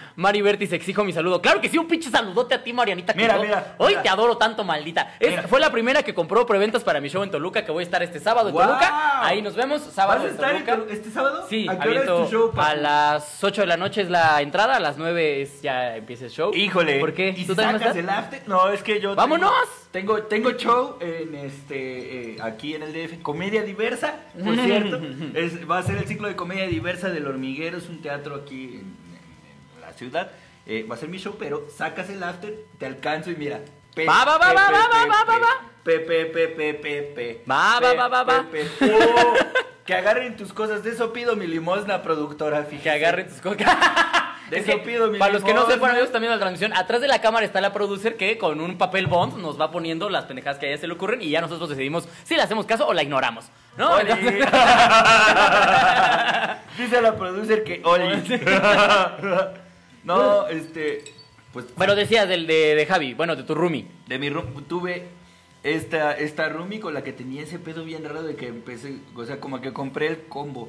S1: Mari Bertis, exijo mi saludo. Claro que sí, un pinche saludote a ti, Marianita.
S2: Mira, mira,
S1: Hoy
S2: mira.
S1: te adoro tanto, maldita. Es- fue la primera que compró preventas para mi show en Toluca, que voy a estar este sábado en. Toluca. Ahí nos vemos, sábado
S2: ¿Vas a estar en
S1: Toluca.
S2: Tolu- este sábado?
S1: Sí,
S2: ¿A qué hora es
S1: aviento
S2: tu show, papi?
S1: a las 8 de la noche es la entrada, a las 9 es, ya empieza el show.
S2: Híjole.
S1: ¿Por qué?
S2: ¿Y
S1: ¿Tú
S2: si sacas el after? No, es que yo.
S1: ¡Vámonos!
S2: Tengo, tengo show en este, eh, aquí en el DF, comedia diversa, por cierto. Es- va a ser el ciclo de comedia diversa del hormiguero, es un teatro aquí en, ciudad. Eh, va a ser mi show, pero sacas el after, te alcanzo y mira. Pe,
S1: Va, va, va, va, va, va, va,
S2: pe,
S1: va.
S2: Pe, pe, pe, pe, pe, pe.
S1: Va, va, va, va, va.
S2: que agarren tus cosas, de eso pido mi limosna, productora, fíjate.
S1: Que agarren tus cosas.
S2: De
S1: Es
S2: eso pido mi
S1: para los que no
S2: limosna.
S1: sepan, amigos, también la transmisión, atrás de la cámara está la producer que con un papel bond nos va poniendo las pendejadas que a ella se le ocurren y ya nosotros decidimos si le hacemos caso o la ignoramos. ¿No?
S2: Oli.
S1: Entonces-
S2: Dice la producer que Oli. no, este. Pues
S1: Bueno, decías del de, de Javi, bueno, de tu roomie.
S2: de mi room tuve esta, esta roomie con la que tenía ese pedo bien raro de que empecé, o sea, como que compré el combo.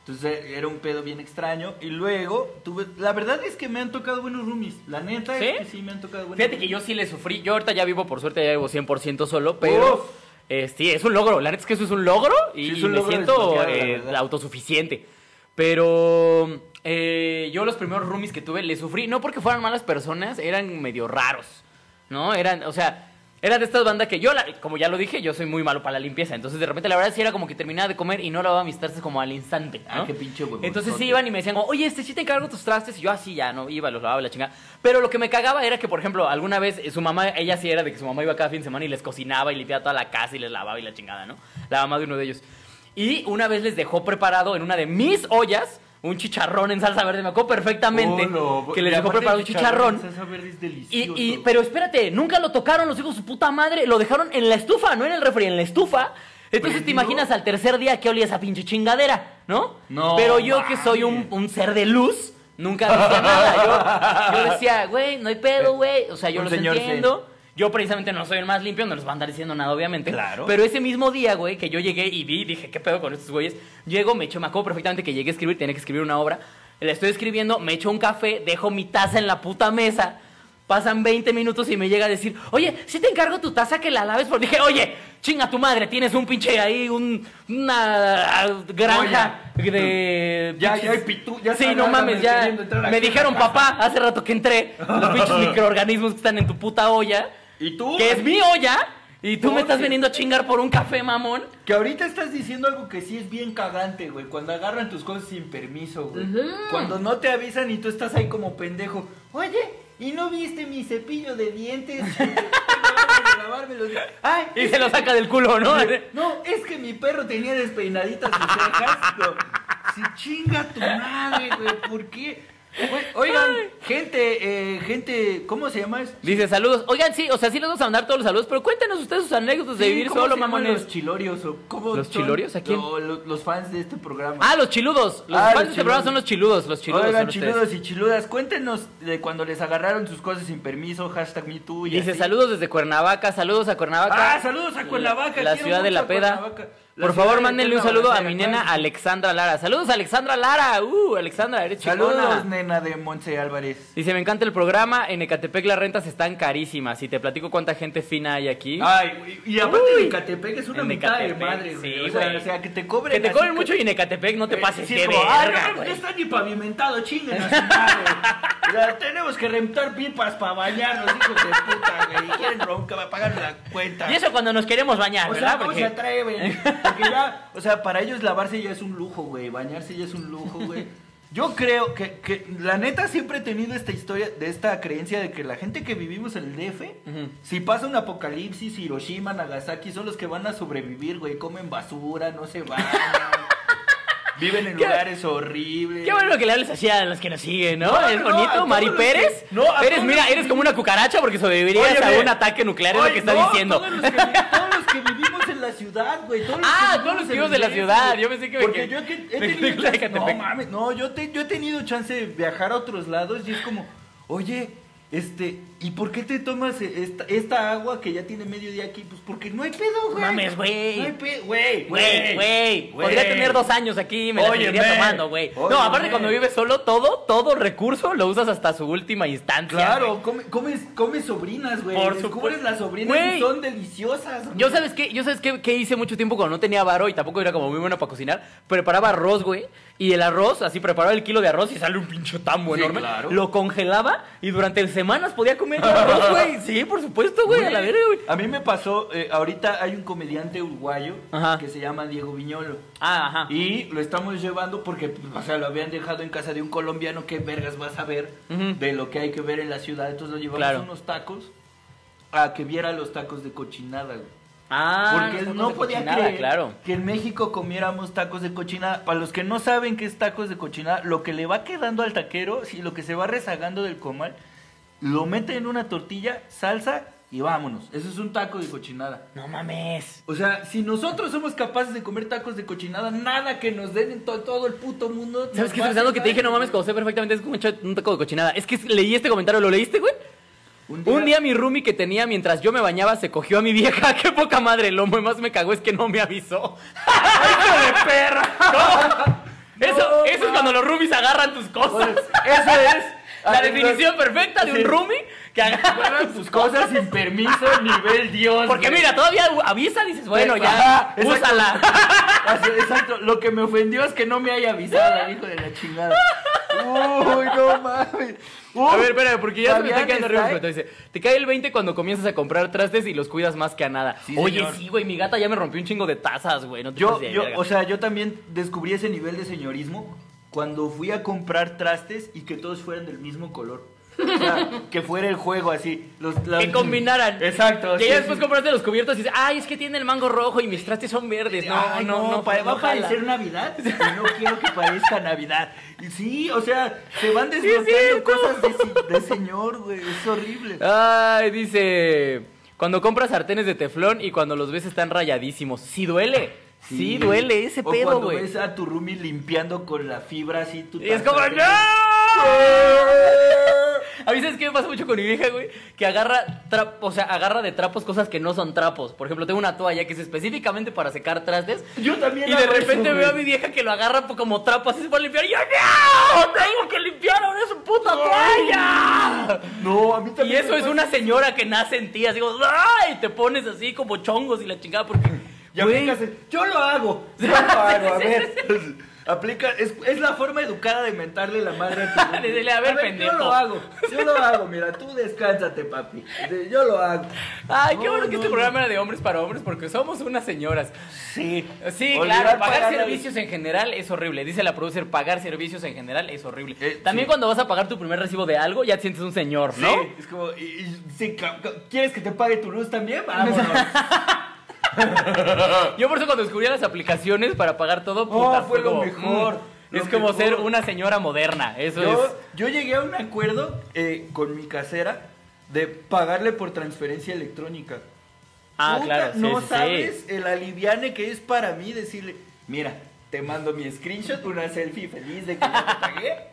S2: Entonces era un pedo bien extraño. Y luego tuve. La verdad es que me han tocado buenos roomies. La neta
S1: ¿Sí?
S2: es que sí me han tocado buenos
S1: Fíjate que
S2: roomies.
S1: yo sí le sufrí. Yo ahorita ya vivo, por suerte, ya vivo 100% solo, pero
S2: Uf.
S1: Eh, sí, es un logro. La neta es que eso es un logro y,
S2: Sí, es un
S1: me
S2: logro
S1: siento eh, autosuficiente. Pero eh, yo los primeros roomies que tuve les sufrí, no porque fueran malas personas, eran medio raros, ¿no? Eran, o sea, eran de estas bandas que yo, la- como ya lo dije, yo soy muy malo para la limpieza. Entonces, de repente, la verdad sí era como que terminaba de comer y no lavaba mis trastes como al instante.
S2: Ah,
S1: ¿no?
S2: qué pinche huevón.
S1: Entonces sí iban y me decían, como, oye, este sí te encargo tus trastes. Y yo así ya, no iba, los lavaba la chingada. Pero lo que me cagaba era que, por ejemplo, alguna vez eh, su mamá, ella sí era de que su mamá iba cada fin de semana y les cocinaba y limpiaba toda la casa y les lavaba y la chingada, ¿no? La mamá de uno de ellos. Y una vez les dejó preparado en una de mis ollas un chicharrón en salsa verde. Me acuerdo perfectamente
S2: Oh, no.
S1: que les
S2: Y
S1: dejó preparado un chicharrón.
S2: salsa verde es
S1: Y,
S2: delicioso.
S1: y- pero espérate, nunca lo tocaron los hijos de su puta madre, lo dejaron en la estufa, no en el refri, en la estufa. Entonces te imaginas al tercer día que olía esa pinche chingadera, ¿no?
S2: No
S1: Pero yo que soy un, un ser de luz, nunca decía nada. Yo, yo decía, güey, no hay pedo, güey. O sea, yo
S2: señor
S1: entiendo. Yo precisamente no soy el más limpio, no les va a andar diciendo nada, obviamente.
S2: Claro.
S1: Pero ese mismo día, güey, que yo llegué y vi, dije, ¿qué pedo con estos güeyes? Llego, me echo, me acuerdo perfectamente que llegué a escribir, tenía que escribir una obra. La estoy escribiendo, me echo un café, dejo mi taza en la puta mesa. Pasan 20 minutos y me llega a decir, oye, si te encargo tu taza que la laves. Porque dije, oye, chinga tu madre, tienes un pinche ahí, un, una granja de...
S2: Ya, ya hay pitú, ya
S1: Sí, no mames, ya. Me dijeron, papá, hace rato que entré, los pinches microorganismos que están en tu puta olla.
S2: ¿Y tú?
S1: Que es mi olla. Y tú me estás veniendo a chingar por un café, mamón.
S2: Que ahorita estás diciendo algo que sí es bien cagante, güey. Cuando agarran tus cosas sin permiso, güey. Cuando no te avisan y tú estás ahí como pendejo. Oye, ¿y no viste mi cepillo de dientes? Ay,
S1: Y se lo saca del culo, ¿no?
S2: no, es que mi perro tenía despeinaditas sus cejas. No, sí, chinga tu madre, güey. ¿Por qué? Oigan, gente, eh, gente, ¿cómo se llama?
S1: Dice saludos. Oigan, sí, o sea, sí les vamos a mandar todos los saludos, pero cuéntenos ustedes sus anécdotas de
S2: Sí,
S1: vivir
S2: ¿cómo
S1: solo,
S2: se
S1: mamones.
S2: Los chilorios o cómo
S1: ¿Los
S2: son
S1: chilorios? ¿A quién?
S2: lo- lo- los fans de este programa.
S1: Ah, los chiludos. Los
S2: Ah,
S1: fans de
S2: los
S1: este programa son los chiludos. Los chiludos.
S2: Oigan,
S1: ustedes.
S2: chiludos y chiludas, cuéntenos de cuando les agarraron sus cosas sin permiso, hashtag MeToo y
S1: Dice
S2: así.
S1: saludos desde Cuernavaca, saludos a Cuernavaca.
S2: Ah, saludos a Cuernavaca.
S1: La, la ciudad de la peda.
S2: Cuernavaca.
S1: Por favor,
S2: de
S1: mándenle un saludo a mi nena Alexandra Lara. Saludos, Alexandra Lara. Uh, Alexandra, eres chingona.
S2: Saludos, nena de Monse Álvarez.
S1: Dice, me encanta el programa. En Ecatepec las rentas están carísimas. Y te platico cuánta gente fina hay aquí.
S2: Ay, güey, y aparte
S1: Uy.
S2: de Ecatepec es una
S1: En
S2: mitad de
S1: Ecatepec,
S2: madre, güey.
S1: sí,
S2: o, sea,
S1: güey.
S2: o sea, que te cobren
S1: que te cobren
S2: que-
S1: mucho y en Ecatepec no te
S2: Eh,
S1: pases
S2: sí,
S1: de
S2: es como, "Ay,
S1: verga,
S2: no,
S1: güey".
S2: no está ni pavimentado, chinguen a su madre. O sea, tenemos que rentar pipas para bañarnos, hijos de puta, güey. Y quieren ronca, va a pagar la cuenta.
S1: Y eso cuando nos queremos bañar,
S2: O sea,
S1: ¿verdad?
S2: ¿cómo
S1: Porque-
S2: se atreven? Porque ya, o sea, para ellos lavarse ya es un lujo, güey. Bañarse ya es un lujo, güey. Yo creo que, que la neta siempre he tenido esta historia, de esta creencia de que la gente que vivimos en el DF,
S1: Ujú.
S2: si pasa un apocalipsis, Hiroshima, Nagasaki, son los que van a sobrevivir, güey. Comen basura, no se bañan. viven en
S1: Qué-
S2: lugares horribles.
S1: Qué bueno que le hables así a los que nos siguen, ¿no?
S2: No,
S1: es
S2: no,
S1: bonito, Mari
S2: los que-
S1: Pérez.
S2: no,
S1: eres, mira, eres como una cucaracha porque sobrevivirías a un ataque nuclear, es lo que está diciendo.
S2: Todos los, que, todos los que vivimos en la ciudad, güey. todos
S1: Ah,
S2: que
S1: todos los que
S2: vivimos
S1: vivimos de la ciudad,
S2: DF,
S1: yo pensé que
S2: Porque yo he, he
S1: me
S2: tenido
S1: Ecatepec.
S2: No, mames, no, yo, te- yo he tenido chance de viajar a otros lados y es como, oye, este, ¿y por qué te tomas esta, esta agua que ya tiene medio día aquí? Pues porque no hay pedo, güey.
S1: Mames, güey.
S2: No hay pedo, güey.
S1: Güey, güey, podría tener dos años aquí y me la
S2: Óyeme.
S1: seguiría tomando, güey. No, aparte cuando vives solo, todo, todo recurso lo usas hasta su última instancia.
S2: Claro, come- comes, comes sobrinas, güey.
S1: Por
S2: Descubres las sobrinas
S1: Güey.
S2: y son deliciosas. güey.
S1: Yo sabes qué, yo sabes qué, qué hice mucho tiempo cuando no tenía varo y tampoco era como muy bueno para cocinar. Preparaba arroz, güey. Y el arroz, así preparaba el kilo de arroz y sale un pinche tambo
S2: Sí,
S1: enorme.
S2: claro.
S1: Lo congelaba y durante semanas podía comer arroz, güey. Sí, por supuesto, güey, a la verga, güey.
S2: A mí me pasó, eh, ahorita hay un comediante uruguayo
S1: Ajá.
S2: que se llama Diego Viñolo.
S1: Ah, ajá.
S2: Y lo estamos llevando porque, pues, o sea, lo habían dejado en casa de un colombiano. ¿Qué vergas vas a ver
S1: Ujú.
S2: de lo que hay que ver en la ciudad? Entonces lo llevamos
S1: Claro.
S2: unos tacos a que viera los tacos de cochinada, güey.
S1: Ah,
S2: Porque él no podía
S1: cochinada,
S2: creer
S1: claro.
S2: que en México comiéramos tacos de cochinada. Para los que no saben qué es tacos de cochinada, lo que le va quedando al taquero, si lo que se va rezagando del comal, lo mete en una tortilla, salsa y vámonos. Eso es un taco de cochinada.
S1: No mames.
S2: O sea, si nosotros somos capaces de comer tacos de cochinada, nada que nos den en to- todo el puto mundo.
S1: ¿Sabes qué? pensando
S2: hacer
S1: que te dije, no mames, como sé perfectamente, es como un taco de cochinada. Es que leí este comentario, ¿lo leíste, güey? Un día mi roomie que tenía mientras yo me bañaba se cogió a mi vieja. ¡Qué poca madre! Lo más me cagó es que no me avisó. ¡Hijo de perra! ¿Cómo? Eso,
S2: No,
S1: eso es cuando los roomies agarran tus
S2: Pues,
S1: cosas.
S2: eso es.
S1: La
S2: Ah,
S1: definición perfecta de un roomie que agarra
S2: Guardan sus cosas sin permiso, nivel Dios.
S1: Porque
S2: güey.
S1: mira, todavía avisa, dices, bueno, ya,
S2: Ajá,
S1: úsala.
S2: Exacto, lo que me ofendió es que no me haya avisado el hijo de la chingada. Uy, no mames. Uf,
S1: A ver, espera, porque ya se me está quedando arriba. pero Dice, te cae el 20 cuando comienzas a comprar trastes y los cuidas más que a nada.
S2: Sí,
S1: Oye,
S2: señor.
S1: sí, güey, mi gata ya me rompió un chingo de tazas, güey. No te
S2: Yo, yo, o sea, yo también descubrí ese nivel de señorismo cuando fui a comprar trastes y que todos fueran del mismo color. O sea, que fuera el juego así. Los,
S1: que combinaran.
S2: Exacto.
S1: Que ya después compraste los cubiertos y dices, ay, es que tiene el mango rojo y mis trastes son verdes. No,
S2: Ay,
S1: no, no, no
S2: va a parecer Navidad no quiero que parezca Navidad. Sí, o sea, se van
S1: es
S2: desbloqueando cosas de, de señor, güey. Es horrible.
S1: Ay, dice. Cuando compras sartenes de teflón y cuando los ves están rayadísimos. Sí duele. Sí, duele ese
S2: O
S1: pedo,
S2: cuando
S1: güey.
S2: ves a tu roomie limpiando con la fibra así
S1: Y es como,
S2: sartén.
S1: A mí, ¿sabes qué me pasa mucho con mi vieja, güey? Que agarra, o sea, agarra de trapos cosas que no son trapos. Por ejemplo, tengo una toalla que es específicamente para secar trastes.
S2: Yo también
S1: Y de
S2: eso,
S1: repente veo a mi vieja que lo agarra como trapo así para limpiar. Y yo, ¡No! ¡Tengo que limpiar ahora su puta toalla!
S2: No, a mí
S1: Y
S2: también.
S1: eso
S2: me
S1: es una señora que nace en ti. Así como, ¡ay! Te pones así como chongos y la chingada porque...
S2: Y aplicas el, yo lo hago. Yo lo hago, a ver. Aplica, es, es la forma educada de mentarle la madre a tu.
S1: Decirle, a ver, pendejo.
S2: Yo lo hago, yo lo hago, mira, tú descánsate, papi. De- Yo lo hago.
S1: Ay, qué
S2: No,
S1: bueno que este
S2: no.
S1: programa era de hombres para hombres porque somos unas señoras.
S2: Sí.
S1: Sí,
S2: Olvidar
S1: claro, pagar
S2: pagar la-
S1: servicios en general es horrible. Dice la producer, pagar servicios en general es horrible.
S2: Eh,
S1: También
S2: sí.
S1: cuando vas a pagar tu primer recibo de algo, ya te sientes un señor, ¿no?
S2: Sí, es como, y, y- sí, ca- ca- ¿quieres que te pague tu luz también? Vámonos.
S1: Yo por eso cuando descubrí las aplicaciones para pagar todo,
S2: Oh,
S1: puta,
S2: fue lo
S1: como,
S2: mejor,
S1: mm,
S2: lo
S1: es como
S2: mejor.
S1: ser una señora moderna, eso
S2: yo,
S1: es.
S2: yo llegué a un acuerdo eh, con mi casera de pagarle por transferencia electrónica.
S1: Ah,
S2: Puta,
S1: claro, sí,
S2: no
S1: sí, sí.
S2: sabes el aliviane que es para mí decirle, mira, te mando mi screenshot, una selfie feliz de que ya te pagué.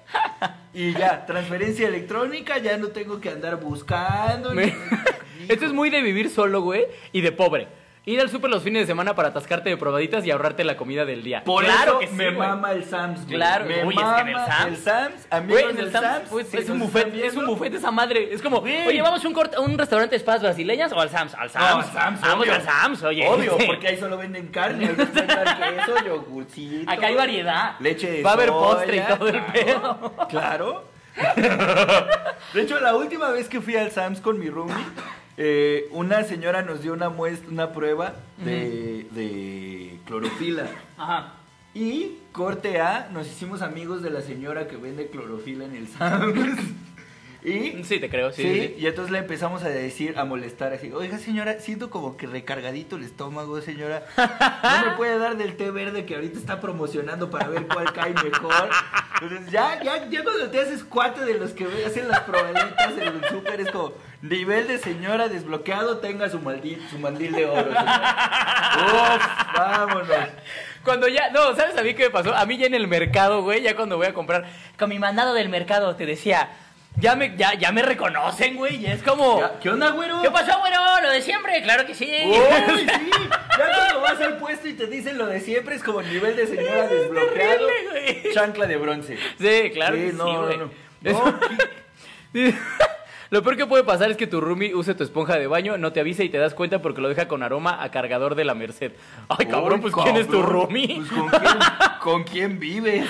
S2: Y ya, transferencia electrónica, ya no tengo que andar buscando.
S1: Me- Esto es muy de vivir solo, güey, y de pobre. Ir al súper los fines de semana para atascarte de probaditas y ahorrarte la comida del día.
S2: Por
S1: claro
S2: eso
S1: que sí,
S2: me
S1: güey.
S2: mama el Sams. güey.
S1: Claro,
S2: me
S1: uy, es que
S2: mama
S1: en el Sams-
S2: el Sams, amigos
S1: Güey, en el Sam's, pues, es un buffet, es un buffet esa madre. Es como,
S2: Güey.
S1: oye, vamos a un, un restaurante de espadas brasileñas o al Sam's. Al Sam's.
S2: al Sam's,
S1: Vamos
S2: obvio.
S1: al Sam's, oye.
S2: Obvio, porque ahí solo venden carne, queso, yogurcito.
S1: Acá hay variedad.
S2: Leche de
S1: Va a haber postre y todo el
S2: claro, Claro. De hecho, la última vez que fui al Sam's con mi roomie, eh, una señora nos dio una muestra, una prueba de, de clorofila.
S1: Ajá.
S2: Y corte A, nos hicimos amigos de la señora que vende clorofila en el Sam's. Y
S1: Sí, te creo, sí.
S2: Sí,
S1: sí, sí.
S2: y entonces le empezamos a decir, a molestar así, oiga señora, siento como que recargadito el estómago, señora. No me puede dar del té verde que ahorita está promocionando para ver cuál cae mejor. Entonces ya, ya, ya cuando te haces cuate de los que hacen las probaditas en el súper es como nivel de señora desbloqueado, tenga su mandil, su mandil de oro. señora. Uf, vámonos.
S1: Cuando ya, no, ¿sabes a mí qué me pasó? A mí ya en el mercado, güey, ya cuando voy a comprar, con mi mandado del mercado te decía, ya me, ya, ya me reconocen, güey, y es como,
S2: Ya, ¿Qué onda, güero?
S1: ¿qué pasó, bueno? Lo de siempre, claro que sí.
S2: Uy, sí. Ya cuando vas al puesto y te dicen lo de siempre es como nivel de señora
S1: Eso es
S2: desbloqueado.
S1: terrible.
S2: Chancla de bronce.
S1: Sí, claro
S2: Sí,
S1: que
S2: no,
S1: sí,
S2: no,
S1: güey.
S2: no. No,
S1: Sí. Lo peor que puede pasar es que tu roomie use tu esponja de baño, no te avise y te das cuenta porque lo deja con aroma a cargador de la Merced. Ay, cabrón, pues ¿quién es tu roomie?
S2: Pues con quién, con quién vives.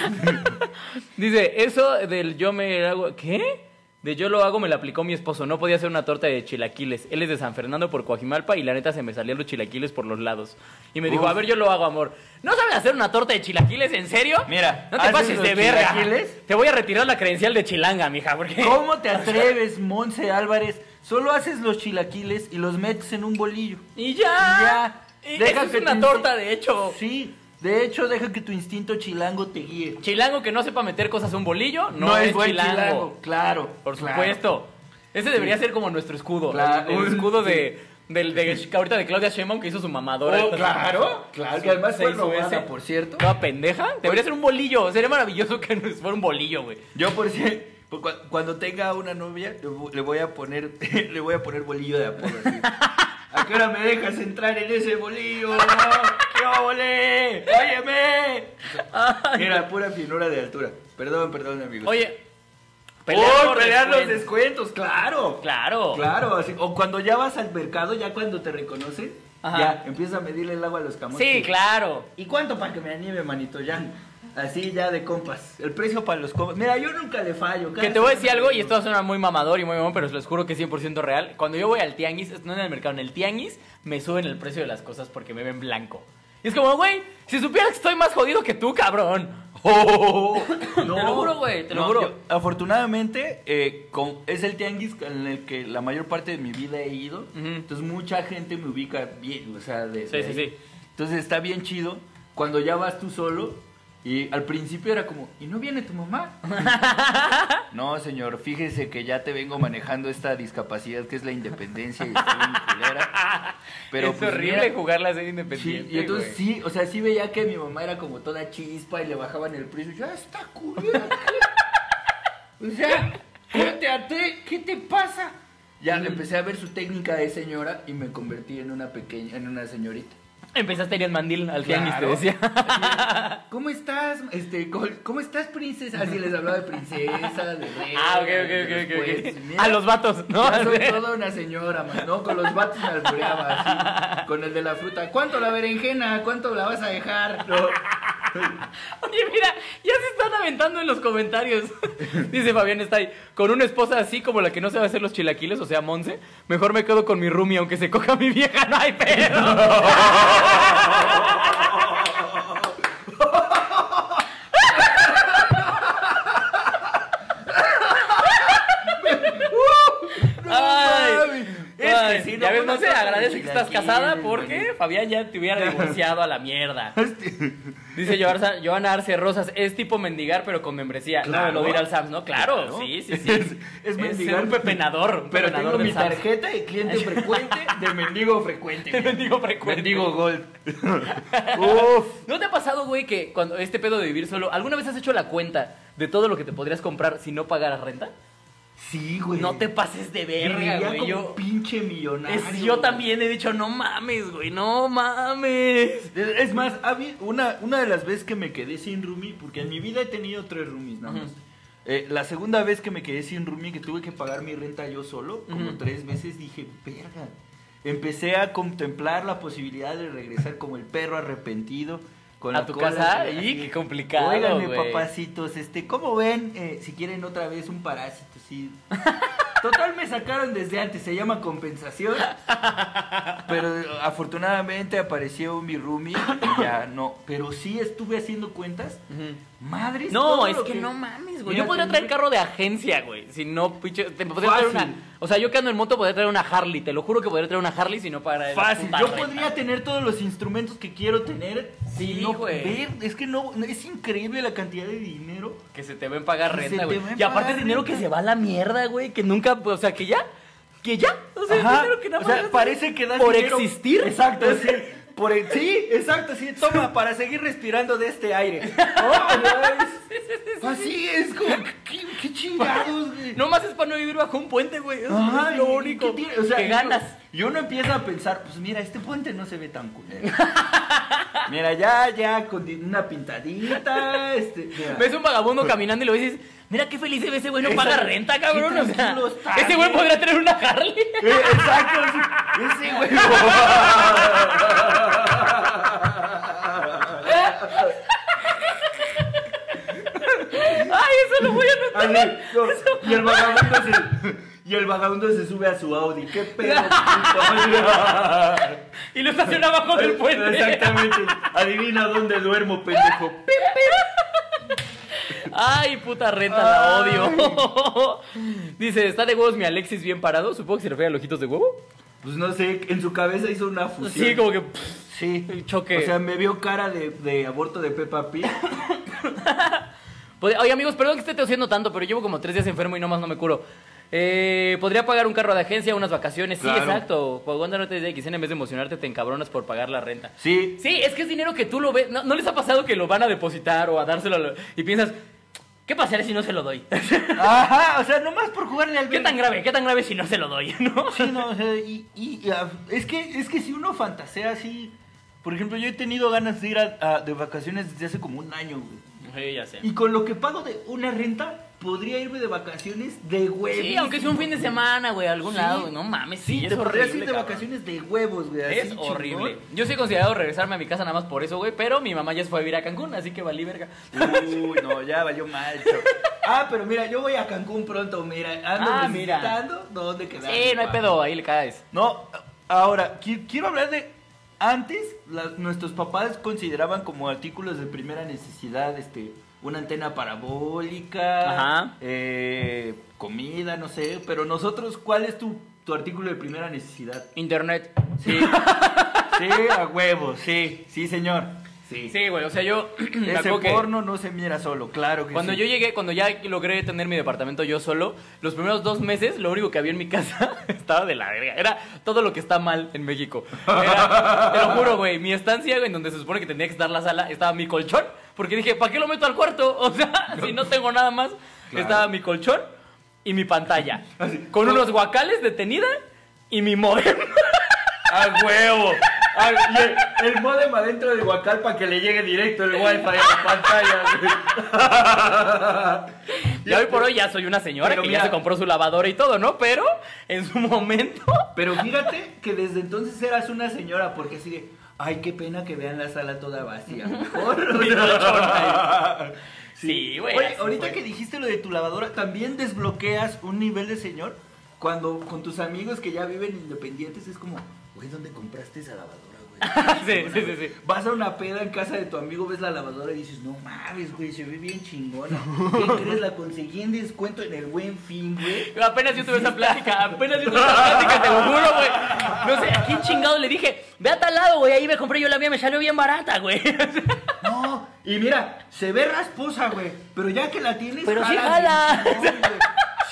S1: Dice, eso del yo me hago... ¿Qué? De yo lo hago me lo aplicó mi esposo. No podía hacer una torta de chilaquiles. Él es de San Fernando por Coajimalpa y la neta se me salían los chilaquiles por los lados. Y me dijo,
S2: Uf.
S1: a ver, yo lo hago, amor. ¿No sabes hacer una torta de chilaquiles? ¿En serio?
S2: Mira,
S1: no te
S2: ¿haces
S1: pases
S2: los
S1: de verga.
S2: chilaquiles?
S1: Te voy a retirar la credencial de chilanga, mija, porque...
S2: ¿Cómo te atreves, Monse Álvarez? Solo haces los chilaquiles y los metes en un bolillo.
S1: Y ya.
S2: Y
S1: Y
S2: Deja
S1: eso es
S2: que
S1: una
S2: te-
S1: torta, de hecho.
S2: Sí, de hecho, deja que tu instinto chilango te guíe.
S1: Chilango que no sepa meter cosas a un bolillo, no, es,
S2: buen
S1: chilango.
S2: Claro.
S1: Por
S2: claro.
S1: supuesto. Ese debería ser como nuestro escudo.
S2: Claro.
S1: El, el escudo de, del, de, ahorita de Claudia Sheinbaum que hizo su mamadora.
S2: Oh, claro, claro. Que además
S1: Se hizo ese.
S2: por cierto.
S1: Toda pendeja. Debería ser un bolillo. Sería maravilloso que nos fuera un bolillo, güey.
S2: Yo por cua- cuando tenga una novia le vo- le voy a poner le voy a poner bolillo de apodo así. ¿A qué hora me dejas entrar en ese bolillo? ¡Qué ole! ¡Óyeme! Mira, pura finura de altura. Perdón, perdón, amigos.
S1: Oye, Pelear
S2: ¡Oh,
S1: por
S2: pelear los
S1: descuentos.
S2: descuentos! ¡Claro!
S1: Claro.
S2: Claro, así. O cuando ya vas al mercado, ya cuando te reconocen,
S1: Ajá.
S2: ya empieza a medirle el agua a los camotes.
S1: Sí, claro.
S2: ¿Y cuánto para que me anime, manito? Ya. Así ya de compas. El precio para los compas. Mira, yo nunca le fallo.
S1: Que te voy a decir algo, y esto suena muy mamador y muy mamón, pero les juro que es 100% real. Cuando yo voy al tianguis, no en el mercado, en el tianguis, me suben el precio de las cosas porque me ven blanco. Y es como, güey, si supieras que estoy más jodido que tú, cabrón.
S2: Te
S1: lo juro, güey, te lo juro.
S2: afortunadamente, eh, con- es el tianguis en el que la mayor parte de mi vida he ido.
S1: Ujú.
S2: Entonces, mucha gente me ubica bien, o sea, de,
S1: Sí,
S2: de
S1: sí,
S2: ahí.
S1: sí.
S2: Entonces, está bien chido. Cuando ya vas tú solo, y al principio era como, ¿y no viene tu mamá? no, señor, fíjese que ya te vengo manejando esta discapacidad que es la independencia y está bien culera. Pero
S1: es
S2: pues,
S1: horrible
S2: mira,
S1: jugarla a ser
S2: Sí,
S1: independiente.
S2: y entonces sí, o sea, sí veía que mi mamá era como toda chispa y le bajaban el precio. Ya está culera. o sea, ¿qué te pasa? Ya empecé a ver su técnica de señora y me convertí en una pequeña, en una señorita.
S1: Empezaste a ir en mandil al tianguis, te
S2: Claro.
S1: decía.
S2: Así, ¿Cómo estás? Este, ¿cómo, estás, princesa? Así les hablaba de princesa, de rey.
S1: Ah, ok, ok, ok,
S2: los
S1: ok, ok.
S2: jueces. Mira,
S1: A los vatos, ¿no?
S2: Ya soy toda una señora, man, ¿no? Con los vatos me albureaba así. Con el de la fruta. ¿Cuánto la berenjena? ¿Cuánto la vas a dejar? No.
S1: Oye, mira, ya se están aventando en los comentarios. Dice Fabián está ahí. Con una esposa así como la que no sabe hacer los chilaquiles, o sea, Monse, mejor me quedo con mi roomie, aunque se coja mi vieja, no hay pedo. Ay,
S2: mames. Es
S1: ya
S2: no,
S1: ves,
S2: torta de
S1: agradece que estás casada porque. Fabián ya te hubiera divorciado a la mierda. Dice Joana Arce Rosas, es tipo mendigar pero con membresía.
S2: Claro.
S1: No, lo dirá al Sams, ¿no? Claro, sí, sí, sí.
S2: Es- es mendigar.
S1: un pepenador, un
S2: Pero
S1: pepenador
S2: tengo mi
S1: Sams.
S2: tarjeta de cliente frecuente de mendigo frecuente.
S1: De mendigo frecuente.
S2: Mendigo Gold. Uf.
S1: ¿No te ha pasado, güey, que cuando este pedo de vivir solo, ¿alguna vez has hecho la cuenta de todo lo que te podrías comprar si no pagaras renta?
S2: Sí, güey.
S1: No te pases de verga, güey.
S2: como
S1: Yo,
S2: pinche millonario.
S1: es- yo también he dicho, no mames, güey, no mames.
S2: Es es más, una, una de las veces que me quedé sin roomie, porque en mi vida he tenido tres roomies nada más. Eh, la segunda vez que me quedé sin roomie, que tuve que pagar mi renta yo solo, como tres veces, dije, verga. Empecé a contemplar la posibilidad de regresar como el perro arrepentido. Con
S1: ¿A tu casa? ¡Y, qué complicado,
S2: Óiganme,
S1: güey!
S2: papacitos, este, ¿cómo ven? Eh, si quieren otra vez un parásito, sí. Total me sacaron desde antes, se llama compensación. Pero afortunadamente apareció mi roomie y ya no. Pero sí estuve haciendo cuentas. Madres.
S1: No, es
S2: lo
S1: que, no mames, güey. Yo podría traer carro de agencia, güey. Si no, pinche. Te podría traer una. O sea, yo que ando en moto podría traer una Harley. Te lo juro que podría traer una Harley si no pagara la
S2: Fácil, yo podría tener todos los instrumentos que quiero tener.
S1: Sí,
S2: no
S1: güey.
S2: ver, es que no, es increíble la cantidad de dinero.
S1: Que se te ven pagar
S2: Que
S1: renta, güey. Y aparte dinero
S2: renta.
S1: que se va a la mierda, güey. Que nunca. O sea, que ya. Que ya. O sea,
S2: Ajá,
S1: dinero que nada
S2: o
S1: más.
S2: sea, parece que das
S1: Por
S2: dinero-
S1: existir.
S2: Exacto, sí. Por el- sí, exacto, sí. Toma, para seguir respirando de este aire. Oh, no, así es, como, ¿qué, qué chingados, güey?
S1: No más es para no vivir bajo un puente, güey. Eso es lo
S2: ¿y
S1: único
S2: qué tiene? O sea,
S1: que
S2: yo-
S1: ganas.
S2: Y uno empieza a pensar, pues mira, este puente no se ve tan culero. mira, ya, ya, con una pintadita, este... mira.
S1: Ves un vagabundo caminando y lo dices, mira qué feliz se ve ese güey, no paga renta, cabrón. O sea,
S2: está,
S1: ese güey podría tener una Harley.
S2: Eh, exacto, sí, ese güey.
S1: Ay, eso lo voy a
S2: Así,
S1: anotar.
S2: no, y el vagabundo se... Y el vagabundo se sube a su Audi. ¿Qué pedo?
S1: Y lo estaciona abajo del puente.
S2: Exactamente. Adivina dónde duermo, pendejo.
S1: Ay, puta renta, la odio. Dice, ¿está de huevos mi Alexis bien parado? Supongo que se refiere a los ojitos de huevo.
S2: Pues no sé, en su cabeza hizo una fusión.
S1: Sí, como que...
S2: Sí.
S1: el choque.
S2: O sea, me vio cara de, de aborto de Peppa Pig.
S1: Oye, amigos, perdón que esté tosiendo tanto, pero llevo como tres días enfermo y nomás no me curo. Eh, ¿Podría pagar un carro de agencia, unas vacaciones? Sí, exacto. Cuando no te de X, en vez de emocionarte, te encabronas por pagar la renta.
S2: Sí.
S1: Sí, es que es dinero que tú lo ves. ¿No, no les ha pasado que lo van a depositar o a dárselo a lo- y piensas, ¿qué pasaría si no se lo doy?
S2: Ajá, o sea, nomás por jugarle al
S1: ¿Qué tan grave? ¿Qué tan grave si no se lo doy? ¿No?
S2: Sí, no, o sea, y, y- y, ah, es, que, es que si uno fantasea así... Por ejemplo, yo he tenido ganas de ir a- a- de vacaciones desde hace como un año, güey.
S1: Sí, ya sé.
S2: Y con lo que pago de una renta, podría irme de vacaciones de huevos.
S1: Sí, aunque sea un fin de semana, güey, a algún
S2: Sí.
S1: lado, güey. No mames, sí,
S2: Sí,
S1: es
S2: podrías
S1: horrible.
S2: ir de
S1: cabrón.
S2: vacaciones de huevos, güey. así
S1: Es
S2: chingón.
S1: horrible. Yo sí he considerado regresarme a mi casa nada más por eso, güey, pero mi mamá ya se fue a vivir a Cancún, así que valí verga.
S2: Uy, no, ya valió mal. Ah, pero mira, yo voy a Cancún pronto, mira. Ando
S1: Ah, mira.
S2: necesitando dónde quedar.
S1: Sí, no hay pedo, ahí le caes.
S2: No, ahora, qui- quiero hablar de... Antes, la- nuestros papás consideraban como artículos de primera necesidad, este, una antena parabólica,
S1: Ajá.
S2: eh, comida, no sé, pero nosotros, ¿cuál es tu, tu artículo de primera necesidad?
S1: Internet.
S2: Sí, sí, a huevo, sí, sí, señor, sí.
S1: Sí, güey, o sea, yo
S2: Ese
S1: acuerdo que
S2: porno no se mira solo, claro que
S1: cuando
S2: sí.
S1: yo llegué, cuando ya logré tener mi departamento yo solo, los primeros dos meses, lo único que había en mi casa estaba de la verga. Era todo lo que está mal en México. Era, te lo juro, güey, mi estancia, güey, en donde se supone que tenía que estar la sala, estaba mi colchón, porque dije, ¿para qué lo meto al cuarto? O sea, si no tengo nada más,
S2: Claro.
S1: estaba mi colchón y mi pantalla,
S2: Así.
S1: con unos guacales de tenida y mi modem.
S2: ¡A huevo! Ah, y el, el modem adentro del guacal para que le llegue directo el wifi a la pantalla.
S1: Y hoy por hoy ya soy una señora
S2: Pero
S1: que
S2: mira-
S1: ya se compró su lavadora y todo, ¿no? Pero en su momento...
S2: Pero fíjate que desde entonces eras una señora, porque así de, ay, qué pena que vean la sala toda vacía. Mejor.
S1: Sí, güey.
S2: Oye, ahorita que dijiste lo de tu lavadora, ¿también desbloqueas un nivel de señor? Cuando con tus amigos que ya viven independientes es como, güey, ¿dónde compraste esa lavadora?
S1: Sí, sí, sí, sí.
S2: Vas a una peda en casa de tu amigo, ves la lavadora y dices, no mames, güey, se ve bien chingona. ¿Qué crees? La conseguí en descuento en el buen fin, güey.
S1: Apenas yo tuve esa plática, apenas yo tuve esa plática, te lo juro, güey. No sé, ¿a quién chingado le dije? Ve a tal lado, güey, ahí me compré yo la mía, me salió bien barata, güey.
S2: No, y mira, se ve rasposa, güey, pero ya que la tienes,
S1: Pero sí jala.
S2: chingón, güey.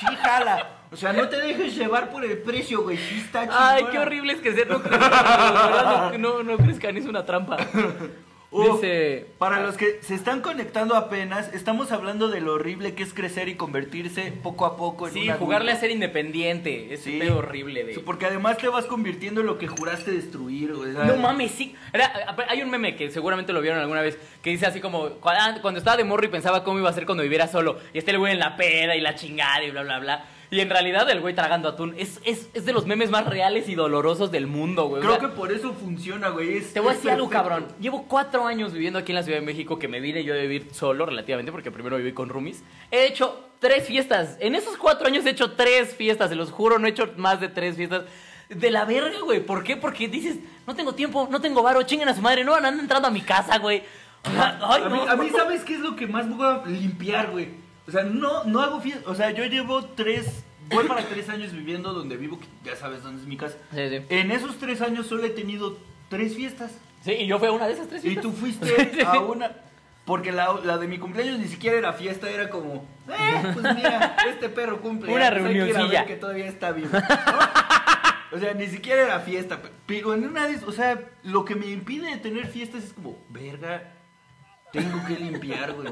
S2: Sí jala. O sea, no te dejes llevar por el precio, güey, sí está chingona.
S1: Ay, qué horrible es que ser no crezcan, no, no, no crezcan, es una trampa. Dice...
S2: Para los que se están conectando apenas, estamos hablando de lo horrible que es crecer y convertirse poco a poco en
S1: Sí, jugarle a ser independiente, es
S2: Sí.
S1: horrible de...
S2: Sí, porque además te vas convirtiendo en lo que juraste destruir, güey.
S1: No mames, sí. Era- hay un meme que seguramente lo vieron alguna vez que dice así como cu- ah, cuando estaba de morro y pensaba cómo iba a ser cuando viviera solo. Y está el güey en la peda y la chingada y bla, bla, bla. Y en realidad el güey tragando atún es, es, es de los memes más reales y dolorosos del mundo, güey. O
S2: Creo
S1: sea,
S2: que por eso funciona, güey. es-
S1: Te voy a decir algo, cabrón. Llevo cuatro años viviendo aquí en la Ciudad de México, que me vine yo de vivir solo relativamente, porque primero viví con roomies. He hecho tres fiestas. En esos cuatro años he hecho tres fiestas, se los juro, no he hecho más de tres fiestas. De la verga, güey. ¿Por qué? Porque dices, no tengo tiempo, no tengo varo, chinguen a su madre, no andan entrando a mi casa, güey. Ay,
S2: a, mí,
S1: no.
S2: a mí, ¿sabes qué es lo que más voy a limpiar, güey? O sea, no, no hago fiesta. O sea, yo llevo tres, voy para tres años viviendo donde vivo, que ya sabes dónde es mi casa.
S1: Sí, sí.
S2: En esos tres años solo he tenido tres fiestas.
S1: Sí, y yo fui a una de esas tres
S2: Y
S1: fiestas.
S2: tú fuiste a una. Porque la, la de mi cumpleaños ni siquiera era fiesta, era como, eh, pues mira, este perro cumple.
S1: Una
S2: pues
S1: reunioncilla.
S2: que todavía está vivo. ¿no? O sea, ni siquiera era fiesta. pe- Pero en una de esas, o sea, lo que me impide tener fiestas es como, verga, tengo que limpiar, güey.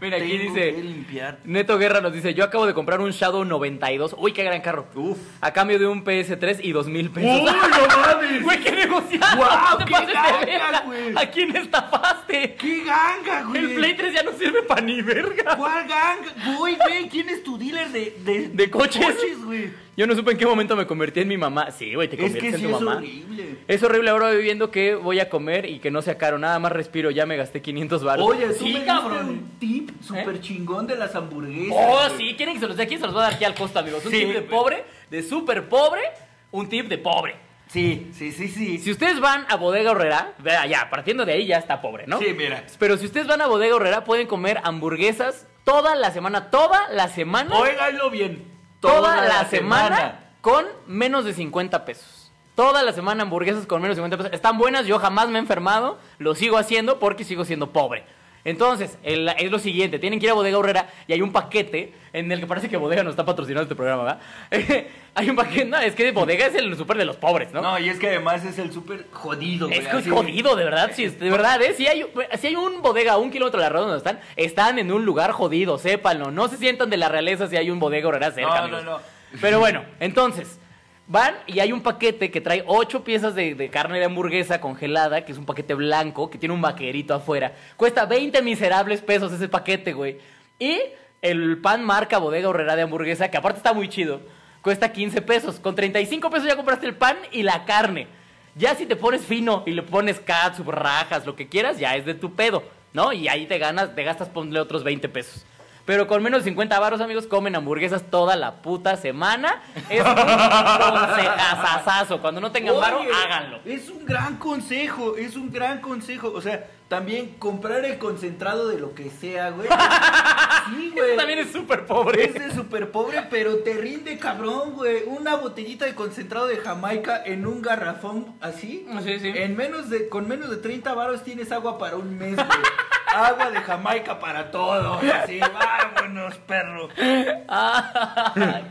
S1: Mira, aquí
S2: Tengo que
S1: dice...
S2: limpiar.
S1: Neto Guerra nos dice, yo acabo de comprar un Shadow 92. Uy, qué gran carro.
S2: Uf.
S1: A cambio de un PS3 y dos mil pesos.
S2: ¡Uy, no mames!
S1: Güey, qué negociado.
S2: ¡Guau,
S1: No te
S2: qué ganga, güey!
S1: ¿A quién estafaste?
S2: ¡Qué ganga, güey!
S1: El Play 3 ya no sirve para ni verga.
S2: ¿Cuál ganga? Güey, güey, ¿quién es tu dealer de, de,
S1: ¿De coches?
S2: güey?
S1: Yo no supe en qué momento me convertí en mi mamá. Sí, güey, te
S2: Es
S1: conviertes
S2: que
S1: en
S2: sí
S1: tu
S2: es
S1: mamá.
S2: horrible.
S1: Es horrible ahora viviendo que voy a comer y que no sea caro. Nada más respiro, ya me gasté 500 baros.
S2: Oye, tú
S1: sí,
S2: me diste
S1: cabrón.
S2: un tip súper chingón de las hamburguesas.
S1: Oh,
S2: güey.
S1: sí, quieren que se los dé aquí, se los voy a dar aquí al costo, amigos. Un
S2: Sí.
S1: tip de pobre, de súper pobre, un tip de pobre.
S2: Sí, sí, sí, sí.
S1: Si ustedes van a Bodega Horrera, vea, ya, partiendo de ahí ya está pobre, ¿no?
S2: Sí, mira.
S1: Pero si ustedes van a Bodega Horrera, pueden comer hamburguesas toda la semana, toda la semana,
S2: Óiganlo bien.
S1: Toda, la, semana, con menos de 50 pesos. Toda la semana hamburguesas con menos de 50 pesos. Están buenas, yo jamás me he enfermado, lo sigo haciendo porque sigo siendo pobre. Entonces, el- es lo siguiente, tienen que ir a Bodega Horrera y hay un paquete en el que parece que Bodega no está patrocinando este programa, ¿verdad? hay un paquete, no, es que Bodega es el súper de los pobres, ¿no?
S2: ¿no? y es que además es el súper jodido, güey.
S1: Es que es jodido, de verdad, sí, de verdad, ¿eh? Si hay, si hay un bodega a un kilómetro de la redonda donde están, están en un lugar jodido, sépanlo. No se sientan de la realeza si hay un bodega horrera cerca,
S2: No,
S1: amigos.
S2: no, no.
S1: Pero bueno, entonces, van y hay un paquete que trae ocho piezas de, carne de hamburguesa congelada, que es un paquete blanco, que tiene un vaquerito afuera. Cuesta 20 miserables pesos ese paquete, güey. Y el pan marca Bodega Horrera de hamburguesa, que aparte está muy chido, cuesta 15 pesos. Con 35 pesos ya compraste el pan y la carne. Ya si te pones fino y le pones catsup, rajas, lo que quieras, ya es de tu pedo, ¿no? Y ahí te ganas, te gastas ponle otros 20 pesos. Pero con menos de 50 varos, amigos, comen hamburguesas toda la puta semana. Es un consejazazazo. Cuando no tengan varo, háganlo.
S2: Es un gran consejo, es un gran consejo. O sea, también comprar el concentrado de lo que sea, güey. Sí, güey.
S1: Eso también es súper pobre.
S2: Es de súper pobre, pero te rinde cabrón, güey. Una botellita de concentrado de Jamaica en un garrafón así.
S1: Sí, sí.
S2: En menos de, con menos de 30 varos tienes agua para un mes, güey. agua de Jamaica para todo. Así, vámonos, perro.
S1: Ay,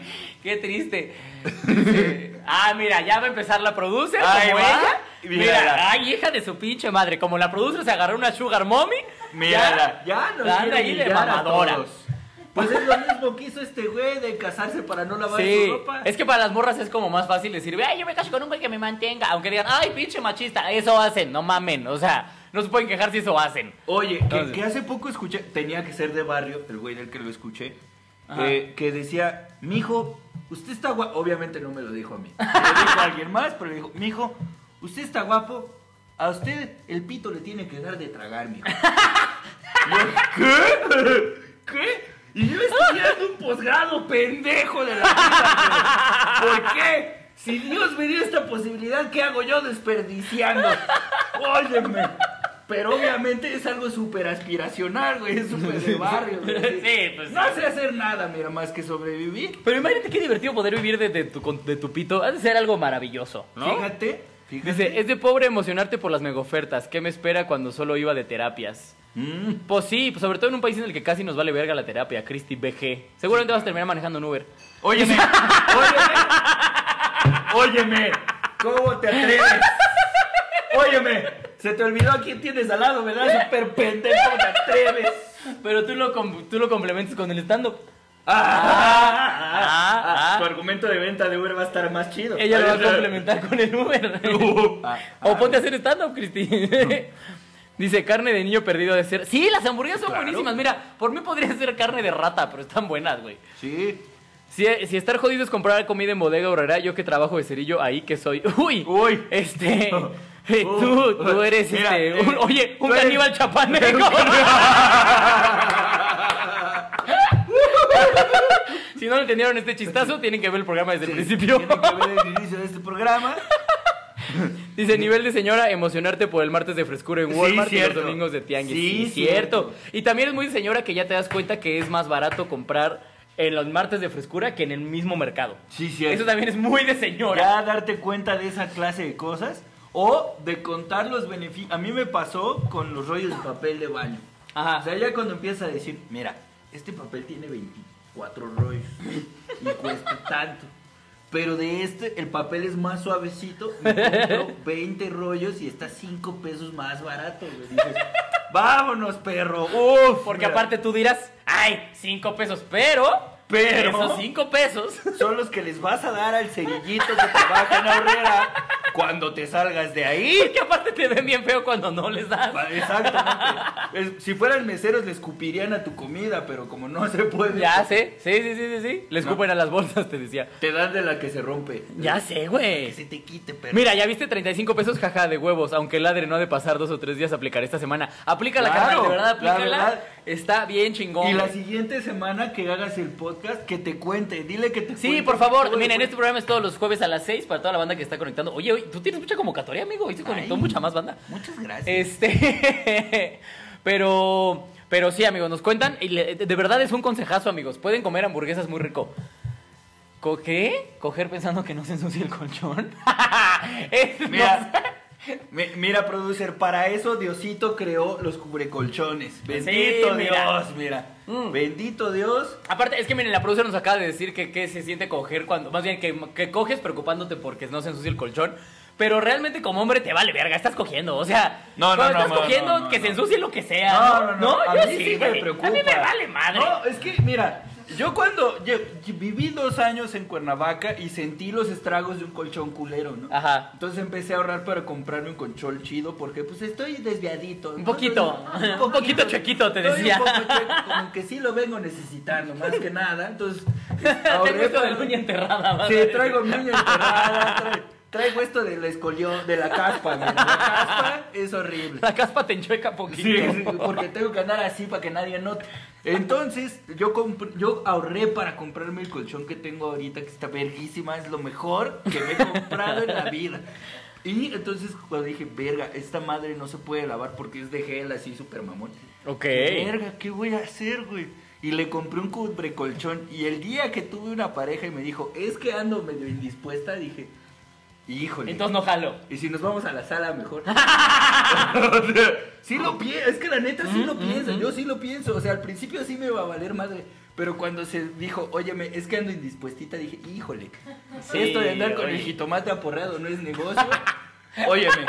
S1: qué triste. Dice, ah, mira, ya va a empezar la producer
S2: Ahí
S1: como
S2: va.
S1: ella.
S2: Mírala.
S1: Mira, ay, hija de su pinche madre. Como la producer se agarró una sugar mommy.
S2: Mírala, ya nos
S1: anda
S2: quiere
S1: ahí de mamadora.
S2: todos. Pues es lo mismo que hizo este güey de casarse para no lavar
S1: Sí,
S2: su ropa.
S1: es que para las morras es como más fácil decir, ay, yo me caso con un güey que me mantenga. Aunque digan, ay, pinche machista, eso hacen, no mamen. O sea, no se pueden quejar si eso hacen.
S2: Oye, que, que hace poco escuché, tenía que ser de barrio, el güey del que lo escuché, eh, que decía, mijo, usted está guapo, obviamente no me lo dijo a mí, me lo dijo a alguien más, pero le dijo, mijo, usted está guapo, a usted el pito le tiene que dar de tragar, mijo. ¿Qué? ¿Qué? Y yo estudiando un posgrado pendejo de la vida. ¿por qué? Si Dios me dio esta posibilidad, ¿qué hago yo desperdiciando? Óyeme. Pero obviamente es algo súper aspiracional, güey. Es súper de barrio, güey.
S1: Sí, pues,
S2: No sé hacer nada, mira, más que sobrevivir.
S1: Pero imagínate qué divertido poder vivir de, de tu, de tu pito. Ha de ser algo maravilloso, ¿no?
S2: Fíjate, fíjate.
S1: Dice, es de pobre emocionarte por las megaofertas. ¿Qué me espera cuando solo iba de terapias?
S2: Mm.
S1: Pues sí, pues sobre todo en un país en el que casi nos vale verga la terapia, Cristi BG. Seguramente vas a terminar manejando un Uber.
S2: Óyeme, óyeme. Óyeme, ¿cómo te atreves? Óyeme, se te olvidó a quién tienes al lado, ¿verdad? Súper pendejo, te atreves.
S1: Pero tú lo, com- tú lo complementas con el stand-up.
S2: Ah,
S1: ah, ah.
S2: Tu argumento de venta de Uber va a estar más chido.
S1: Ella lo va a complementar con el Uber.
S2: Uh,
S1: o ponte a hacer stand-up, Cristi. Dice, carne de niño perdido de ser. Sí, las hamburguesas son
S2: Claro.
S1: buenísimas. Mira, por mí podría ser carne de rata, pero están buenas, güey.
S2: Sí.
S1: Si, si estar jodido es comprar comida en bodega horrera, yo que trabajo de cerillo, ahí que soy. Uy,
S2: Uy.
S1: Este. Tú, tú eres
S2: Mira,
S1: este.
S2: eh,
S1: un- oye, un
S2: eres-
S1: caníbal chapaneco. si no lo entendieron este chistazo, tienen que ver el programa desde el principio.
S2: Tienen que ver el inicio de este programa.
S1: Dice, nivel de señora, emocionarte por el martes de frescura en
S2: Sí,
S1: Walmart y los domingos de tianguis.
S2: Sí,
S1: Sí, cierto.
S2: cierto.
S1: Y también es muy de señora que ya te das cuenta que es más barato comprar en los martes de frescura que en el mismo mercado.
S2: Sí, cierto.
S1: Eso también es muy de señora.
S2: Ya darte cuenta de esa clase de cosas o de contar los beneficios. A mí me pasó con los rollos de papel de baño.
S1: Ajá.
S2: O sea, ya cuando empiezas a decir, mira, este papel tiene 24 rollos y cuesta tanto. Pero de este, el papel es más suavecito. Me compro 20 rollos y está 5 pesos más barato. güey. Dices, vámonos, perro. Uf,
S1: Porque
S2: mira,
S1: aparte tú dirás, ay, cinco pesos, pero...
S2: Pero-
S1: Esos cinco pesos...
S2: son los que les vas a dar al cerillito que trabaja en Horrera cuando te salgas de ahí.
S1: Porque aparte te ven bien feo cuando no les das.
S2: Exactamente. Si fueran meseros le escupirían a tu comida, pero como no se puede,
S1: Ya sé, sí, sí, sí, sí, sí. Le escupen a las bolsas, te decía.
S2: te dan de la que se rompe.
S1: Ya sé, güey.
S2: Que se te quite, perro.
S1: Mira, ya viste 35 pesos, jaja, de huevos. Aunque el ladre no ha de pasar dos o tres días, aplicar esta semana. Aplícala,
S2: Claro,
S1: carnal, de verdad,
S2: la
S1: aplícala. Está bien chingón.
S2: Y la siguiente semana que hagas el podcast, que te cuente. Dile que te
S1: Sí,
S2: cuente
S1: por favor, miren, este programa es todos los jueves a las 6 para toda la banda que está conectando. Oye, oye, tú tienes mucha convocatoria, amigo. Hoy se conectó
S2: Ay.
S1: mucha más banda.
S2: Muchas gracias.
S1: Este, pero, pero sí, amigos, nos cuentan y le- de verdad es un consejazo, amigos. Pueden comer hamburguesas muy rico. ¿Co qué? ¿Coger pensando que no se ensucie el colchón? Es-
S2: Mira, mira, producer, para eso Diosito creó los cubrecolchones. Bendito. Dios, mira.
S1: Mm.
S2: Bendito Dios.
S1: Aparte, es que miren, la producción nos acaba de decir que, que se siente coger cuando, más bien que, que coges preocupándote porque no se ensucie el colchón. Pero realmente como hombre te vale verga, estás cogiendo. O sea,
S2: No, no,
S1: cuando
S2: no,
S1: estás cogiendo que se ensucie lo que sea.
S2: No, no, no. a
S1: yo
S2: mí sí,
S1: sí,
S2: me preocupa.
S1: A mí me vale madre.
S2: No, es que, mira, Yo cuando yo- yo viví dos años en Cuernavaca y sentí los estragos de un colchón culero, ¿no?
S1: Ajá.
S2: Entonces empecé a ahorrar para comprarme un colchón chido porque pues estoy desviadito.
S1: Un
S2: ¿no?
S1: poquito,
S2: Entonces,
S1: un poquito chuequito, te
S2: Estoy
S1: decía.
S2: un poco chueco, como que sí lo vengo necesitando, más que nada. Entonces,
S1: Tengo esto de la uña enterrada.
S2: Sí, traigo mi uña enterrada, tra- traigo esto de la escolión, de la caspa, mira, La caspa es horrible.
S1: La caspa te enchueca poquito.
S2: Sí, sí, porque tengo que andar así para que nadie note. Entonces, yo yo ahorré para comprarme el colchón que tengo ahorita, que está verguísima, es lo mejor que me he comprado en la vida. Y entonces cuando dije, verga, esta madre no se puede lavar porque es de gel así súper mamón.
S1: Ok.
S2: Verga, ¿qué voy a hacer, güey? Y le compré un cubre colchón. Y el día que tuve una pareja y me dijo, es que ando medio indispuesta, dije, híjole.
S1: Entonces no jalo.
S2: Y si nos vamos a la sala, mejor. O sea, sí lo pienso, es que la neta sí lo pienso, yo sí lo pienso. O sea, al principio sí me va a valer madre. Pero cuando se dijo, óyeme, es que ando indispuestita, dije, híjole.
S1: Sí,
S2: esto de andar con
S1: oye.
S2: el jitomate aporreado no es negocio. óyeme.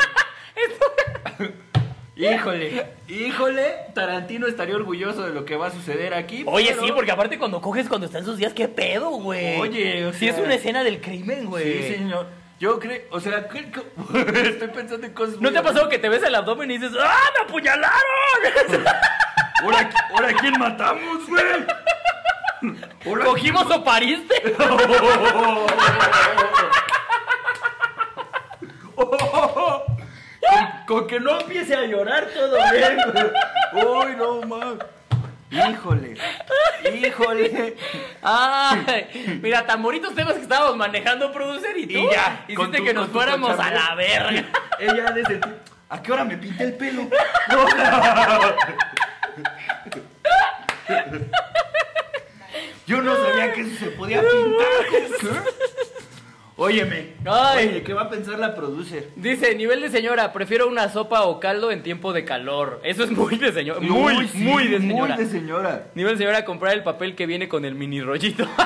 S2: híjole, híjole, Tarantino estaría orgulloso de lo que va a suceder aquí.
S1: Oye,
S2: pero-
S1: sí, porque aparte cuando coges cuando están sus días, ¿qué pedo, güey?
S2: Oye, o
S1: Sí, es
S2: sea-
S1: una escena del crimen, güey.
S2: Sí, señor. Yo creo, o sea, ¿qué- qué- estoy pensando en cosas
S1: ¿No te ha pasado que te ves el abdomen y dices, ¡ah, me apuñalaron!
S2: ¿Ahora, ahora quién matamos, güey? ¿Ahora
S1: ¿Cogimos o pariste?
S2: con, con que no empiece a llorar todo bien, güey. Uy, no, man. Híjole. Híjole.
S1: Ay, mira, tan bonitos temas estábamos manejando, producer, y tú
S2: Y ya,
S1: hiciste
S2: tu-
S1: que nos fuéramos a la verga.
S2: Ella desde ¿A qué hora me pinté el pelo? Yo no sabía que eso se podía pintar. Óyeme.
S1: Ay.
S2: Oye, ¿qué va a pensar la producer?
S1: Dice, nivel de señora, prefiero una sopa o caldo en tiempo de calor. Eso es muy de señora. Muy,
S2: sí,
S1: muy de señora.
S2: Muy de señora.
S1: Nivel de señora, comprar el papel que viene con el mini rollito.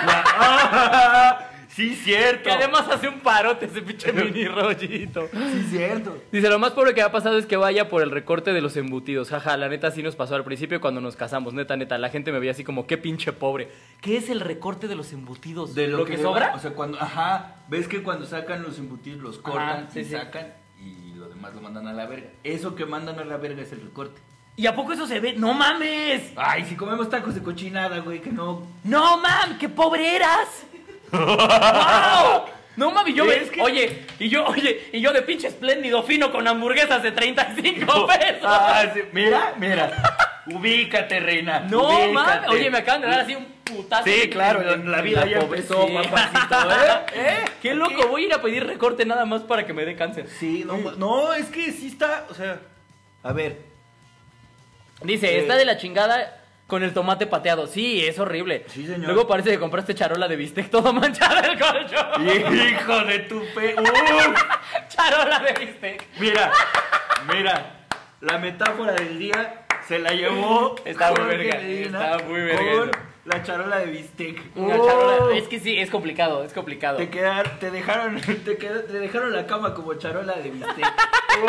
S2: Sí, cierto.
S1: que además hace un parote ese pinche mini rollito.
S2: Sí, cierto.
S1: Dice, lo más pobre que ha pasado es que vaya por el recorte de los embutidos. Jaja, la neta sí nos pasó al principio cuando nos casamos. Neta, neta, la gente me veía así como, qué pinche pobre. ¿Qué es el recorte de los embutidos?
S2: De lo, que,
S1: sobra?
S2: O sea, cuando, ajá, ves que cuando sacan los embutidos los cortan
S1: Ajá, sí,
S2: y
S1: sí.
S2: sacan y lo demás lo mandan a la verga. Eso que mandan a la verga es el recorte.
S1: ¿Y a poco eso se ve? ¡No mames!
S2: Ay, si comemos tacos de cochinada, güey, que no.
S1: ¡No mam! ¡Qué pobre eras! ¡Wow! No mames, yo
S2: Es
S1: ve-
S2: que-
S1: Oye, y yo, oye, y yo de pinche espléndido fino con hamburguesas de 35 pesos.
S2: Ah, sí, Mira, mira. Ubícate, reina.
S1: no mames. Oye, me acaban de dar así un putazo.
S2: Sí, claro,
S1: en-
S2: la vida ya empezó,
S1: sí.
S2: papacito, ¿eh? ¿Eh?
S1: Qué loco, voy a ir a pedir recorte nada más para que me dé cáncer.
S2: Sí, no, no, es que sí está, o sea, a ver.
S1: Dice,
S2: Eh.
S1: está de la chingada con el tomate pateado. Sí, es horrible.
S2: Sí, señor.
S1: Luego parece que compraste charola de bistec todo manchada el colchón.
S2: Hijo de tu pe... Uf.
S1: charola de bistec.
S2: Mira, mira, la metáfora del día se la llevó.
S1: Está muy verga, está muy verga
S2: Con la charola de bistec.
S1: Una
S2: Oh,
S1: charola. Es que sí, es complicado, es complicado.
S2: Te, quedar, te dejaron te, qued- te dejaron la cama como charola de bistec.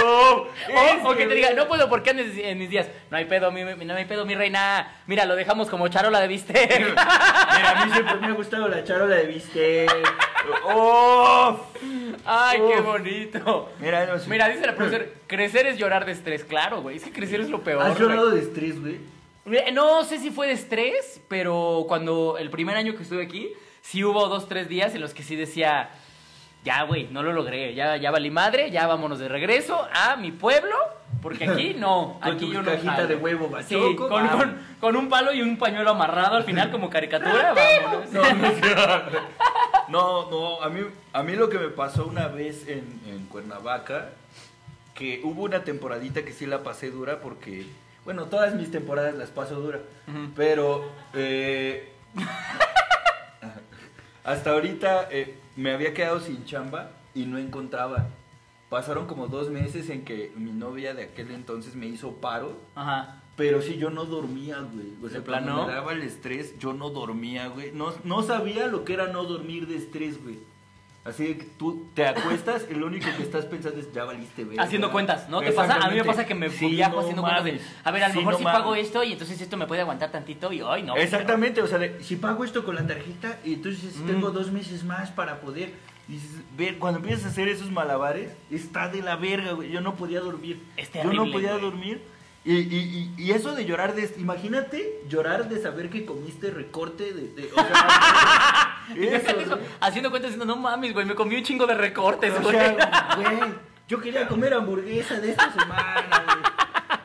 S2: Oh, es
S1: O, o que te diga, no puedo porque andes en mis días. No hay pedo, mi, mi- no hay pedo, mi reina. Mira, lo dejamos como charola de bistec.
S2: Mira, a mí siempre me ha gustado la charola de bistec. Oh,
S1: Ay, qué bonito.
S2: mira, no sé.
S1: Mira, dice la profesora, crecer es llorar de estrés. Claro, güey, es que crecer es lo peor.
S2: ¿Has
S1: güey.
S2: llorado de estrés, güey?
S1: Mira, No sé si fue de estrés, pero cuando el primer año que estuve aquí, sí hubo dos, tres días en los que sí decía, ya, güey, no lo logré, ya, ya valí madre, ya vámonos de regreso a mi pueblo, porque aquí no,
S2: Con
S1: aquí
S2: tu
S1: yo no
S2: cajita
S1: jalo".
S2: de huevo
S1: Sí,
S2: bachoco,
S1: con,
S2: vamos.
S1: con- con un palo y un pañuelo amarrado al final como caricatura, vámonos.
S2: No, no, no, no, a mí, a mí lo que me pasó una vez en, en Cuernavaca, que hubo una temporadita que sí la pasé dura porque, bueno, todas mis temporadas las paso dura, pero eh, hasta ahorita eh, me había quedado sin chamba y no encontraba. Pasaron como dos meses en que mi novia de aquel entonces me hizo paro
S1: Ajá.
S2: pero sí, yo no dormía, güey. O sea,
S1: ¿De
S2: cuando
S1: plano?
S2: me daba el estrés, yo no dormía, güey. No, no sabía lo que era no dormir de estrés, güey. Así de que tú te acuestas y lo único que estás pensando es ya valiste verga.
S1: Haciendo cuentas, ¿no? ¿Te pasa? A mí me pasa que me
S2: Sí,
S1: viajo
S2: no
S1: haciendo cuentas de,
S2: mames.
S1: a ver, a lo
S2: Sí,
S1: mejor
S2: no
S1: si pago
S2: mames.
S1: esto y entonces esto me puede aguantar tantito y hoy no.
S2: Exactamente, o sea, de, si pago esto con la tarjeta y entonces
S1: Mm.
S2: tengo dos meses más para poder. Dices, ver, cuando empiezas a hacer esos malabares, está de la verga, güey. Yo no podía dormir.
S1: Es
S2: Yo no
S1: terrible,
S2: podía
S1: güey.
S2: dormir. Y, y, y, eso de llorar de. Imagínate llorar de saber que comiste recorte de. de- o sea, eso,
S1: haciendo cuentas diciendo, no mames, güey, me comí un chingo de recortes,
S2: O
S1: güey.
S2: sea, güey, yo quería comer hamburguesa de esta semana,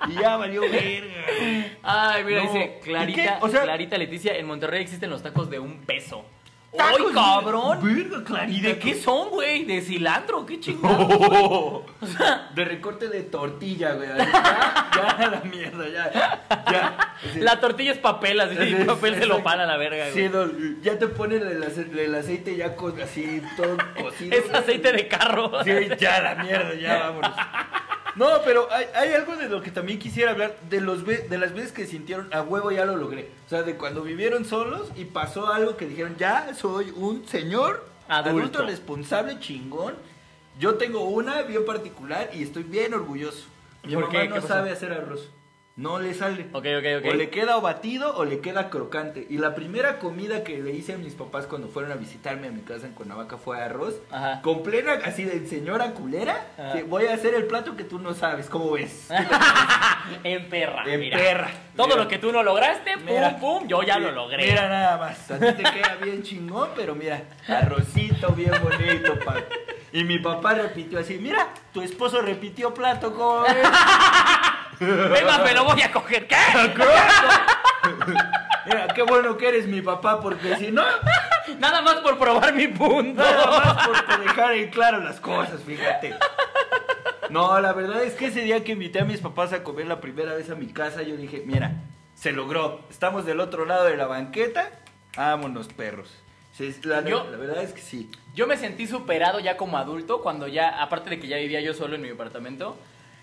S2: güey. Y ya valió verga.
S1: Ay, mira,
S2: No.
S1: dice
S2: ¿Y
S1: Clarita?
S2: O sea-
S1: Clarita Leticia, en Monterrey existen los tacos de un peso.
S2: Tacos
S1: ¡Ay, cabrón!
S2: Verga, Clarita.
S1: ¿Y de qué son, güey? ¿De cilantro? ¿Qué chingados?
S2: De recorte de tortilla, güey. Ya, ya la mierda, ya. Ya. Sí.
S1: La tortilla es papel, así,
S2: Sí,
S1: papel se lo pan a la verga,
S2: Sí,
S1: güey.
S2: no, ya te ponen el, ace- el aceite ya co- así todo cocido.
S1: Es aceite de carro.
S2: Sí, ya la mierda, ya vámonos. No, pero hay, hay algo de lo que también quisiera hablar, de los de las veces que sintieron, a huevo ya lo logré. O sea, de cuando vivieron solos y pasó algo que dijeron, ya soy un señor
S1: Adulto.
S2: adulto, responsable, chingón. Yo tengo una bien particular y estoy bien orgulloso. Mi
S1: ¿Por
S2: mamá
S1: qué?
S2: no sabe hacer arroz. No le sale.
S1: Ok, ok, ok.
S2: O le queda o batido o le queda crocante. Y la primera comida que le hice a mis papás cuando fueron a visitarme a mi casa en Cuernavaca fue arroz.
S1: Ajá.
S2: Con plena, así de señora culera. Que voy a hacer el plato que tú no sabes. ¿Cómo ves?
S1: En perra.
S2: En
S1: mira.
S2: perra.
S1: Todo
S2: Mira.
S1: lo que tú no lograste, pum,
S2: Mira.
S1: pum, yo ya lo logré.
S2: Mira nada más. A ti te queda bien chingón, pero mira, arrocito bien bonito, pa. Y mi papá repitió así, mira, tu esposo repitió plato, ¿cómo ves?
S1: Venga, me lo voy a coger. ¿Qué?
S2: Mira, qué bueno que eres mi papá, porque si no,
S1: Nada más por probar mi punto.
S2: nada más por dejar en claro las cosas, fíjate. No, la verdad es que ese día que invité a mis papás a comer la primera vez a mi casa, yo dije, mira, se logró. Estamos del otro lado de la banqueta, vámonos, perros. Sí, la,
S1: Yo-
S2: la verdad es que sí.
S1: Yo me sentí superado ya como adulto cuando ya, aparte de que ya vivía yo solo en mi departamento,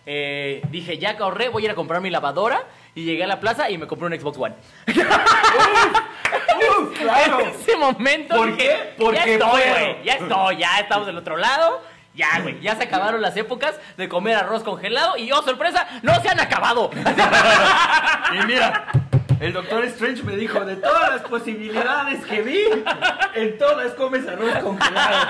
S1: eh, dije, ya que ahorré, voy a ir a comprar mi lavadora y llegué a la plaza y me compré un Xbox One.
S2: ¡Uf, claro!
S1: En ese momento
S2: ¿Por
S1: dije,
S2: qué? Porque
S1: ya estoy, güey, ya estoy, ya estamos del otro lado. Ya, güey, ya se acabaron las épocas de comer arroz congelado y, oh, sorpresa, no se han acabado.
S2: Y mira, el doctor Strange me dijo, de todas las posibilidades que vi, en todas comes arroz congelado.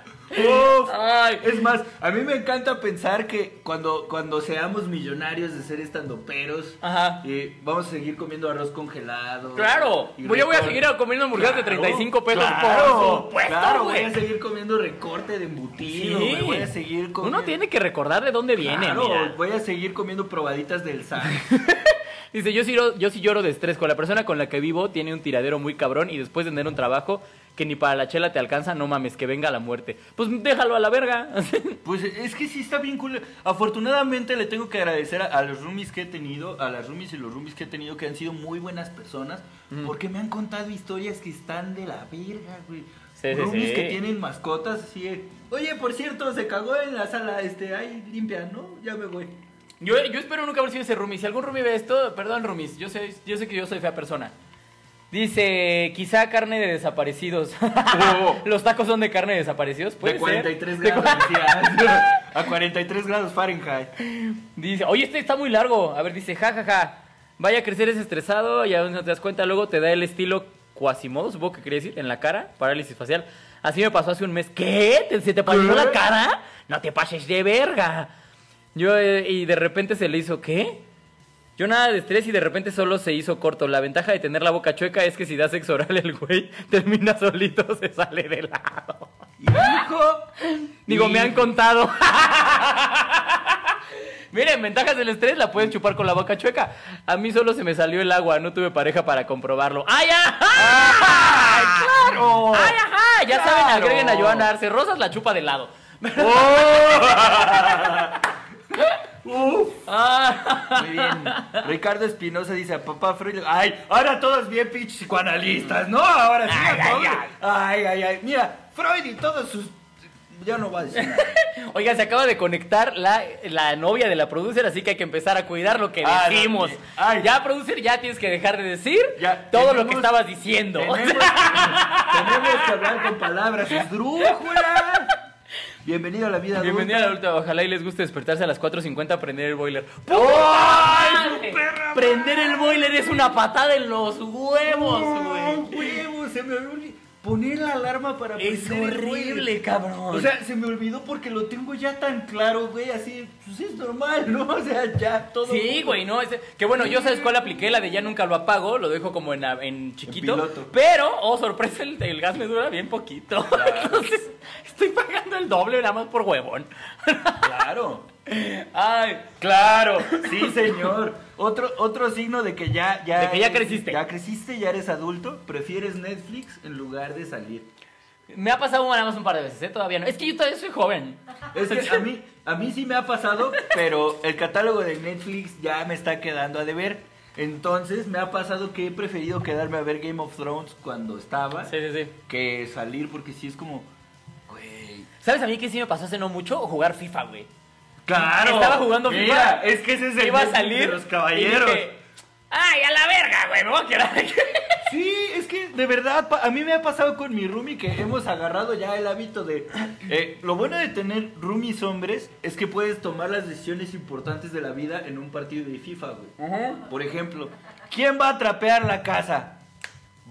S2: Uf.
S1: Ay,
S2: Es más, a mí me encanta pensar que cuando, cuando seamos millonarios de ser estandoperos, eh, vamos a seguir comiendo arroz congelado.
S1: Claro, yo voy a seguir comiendo hamburguesas de
S2: Claro,
S1: 35 pesos
S2: claro,
S1: por supuesto,
S2: Claro, voy a seguir comiendo recorte de embutido, güey, voy a seguir comiendo...
S1: Uno tiene que recordar de dónde viene,
S2: Claro,
S1: mira.
S2: voy a seguir comiendo probaditas del SAT.
S1: Dice, yo sí, yo sí lloro de estrés. Con la persona con la que vivo tiene un tiradero muy cabrón y después de tener un trabajo que ni para la chela te alcanza, no mames, que venga la muerte. Pues déjalo a la verga.
S2: Pues es que sí está bien cool. Afortunadamente le tengo que agradecer a, a los roomies que he tenido, a las roomies y los roomies que he tenido que han sido muy buenas personas, porque me han contado historias que están de la verga, güey.
S1: Sí,
S2: roomies
S1: sí.
S2: que tienen mascotas así. Oye, por cierto, se cagó en la sala, este, ahí limpia, ¿no? Ya me voy.
S1: Yo, yo espero nunca haber sido ese Rumis. Si algún Rumi ve esto, perdón Rumis, yo sé, yo sé que yo soy fea persona. Dice, quizá carne de desaparecidos. Los tacos son de carne de desaparecidos. ¿Puede
S2: De
S1: ser?
S2: 43
S1: De
S2: grados. a 43 grados Fahrenheit.
S1: Dice, oye, este está muy largo. A ver, dice, ja, ja, ja. Vaya a crecer ese estresado y aún no te das cuenta, luego te da el estilo Quasimodo, supongo que quería decir, en la cara, parálisis facial. Así me pasó hace un mes. ¿Qué? ¿Te- ¿Se te pasó
S2: ¿Qué?
S1: la cara? No te pases de verga. Yo, eh, y de repente se le hizo, ¿qué? Yo nada de estrés y de repente solo se hizo corto. La ventaja de tener la boca chueca es que si da sexo oral el güey termina solito, se sale de lado.
S2: Hijo.
S1: Digo, me han contado. Miren, ventajas del estrés la pueden chupar con la boca chueca. A mí solo se me salió el agua, no tuve pareja para comprobarlo. ¡Ay, ajá!
S2: ¡Claro!
S1: ¡Ay, ajá! Ya saben, agreguen a Joana Arce. Rosas la chupa de lado.
S2: Uf.
S1: Ah,
S2: Muy bien. Ricardo Espinosa dice a papá Freud. Ay, ahora todos bien pinches psicoanalistas, ¿no? Ahora sí
S1: Ay,
S2: a todos.
S1: ay,
S2: Ay, ay, ay. Mira, Freud y todos sus ya no va a decir nada.
S1: Oiga, se acaba de conectar la, la novia de la producer, así que hay que empezar a cuidar lo que
S2: Ah,
S1: decimos.
S2: no, ay.
S1: ya, producer, ya tienes que dejar de decir
S2: Ya,
S1: todo lo que estabas diciendo.
S2: Tenemos, tenemos que hablar con palabras esdrújulas. Bienvenido a la vida
S1: Bienvenido a la
S2: adulta.
S1: adulta. Ojalá y les guste despertarse a las 4.50 prender el boiler.
S2: Su perra
S1: Prender el boiler es una patada en los huevos,
S2: ¡Oh,
S1: güey.
S2: huevos! Se me olvidó poner la alarma para
S1: Es horrible, cabrón.
S2: O sea, se me olvidó porque lo tengo ya tan claro, güey, así, pues es normal, ¿no? O sea, ya todo.
S1: Sí, güey, no, es- que bueno, yo sabes cuál apliqué, la de ya nunca lo apago, lo dejo como en, en chiquito,
S2: En
S1: pero, oh, sorpresa, el, el gas me dura bien poquito, entonces estoy pagando el doble nada más por huevón.
S2: Claro.
S1: Ay, claro.
S2: Sí, señor. Otro, otro signo de que ya, ya.
S1: De que ya creciste.
S2: Ya creciste, ya eres adulto. Prefieres Netflix en lugar de salir.
S1: Me ha pasado nada más un par de veces, ¿eh? Todavía no. Es que yo todavía soy joven.
S2: Es que a mí, a mí sí me ha pasado, pero el catálogo de Netflix ya me está quedando a deber. Entonces me ha pasado que he preferido quedarme a ver Game of Thrones cuando estaba
S1: Sí, sí, sí.
S2: que salir porque sí es como, güey.
S1: ¿Sabes a mí que sí me pasó hace no mucho? Jugar FIFA, güey.
S2: Claro.
S1: Estaba jugando
S2: Mira,
S1: FIFA.
S2: es que ese es el
S1: Iba a salir
S2: de los caballeros.
S1: y dije, Ay, a la verga, güey, me voy a quedar aquí".
S2: Sí, es que de verdad, a mí me ha pasado con mi roomie que hemos agarrado ya el hábito de... eh, lo bueno de tener roomies hombres es que puedes tomar las decisiones importantes de la vida en un partido de FIFA, güey. Por ejemplo, ¿quién va a trapear la casa?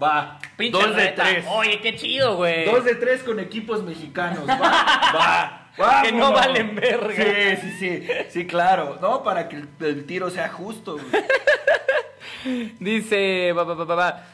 S2: Va.
S1: Pinche
S2: Dos de tres.
S1: Oye, qué chido, güey.
S2: Dos de tres con equipos mexicanos. Va. Va.
S1: Que no valen verga.
S2: Sí, sí, sí. Sí, claro. No, para que el, el tiro sea justo, güey.
S1: Dice, va, va, va.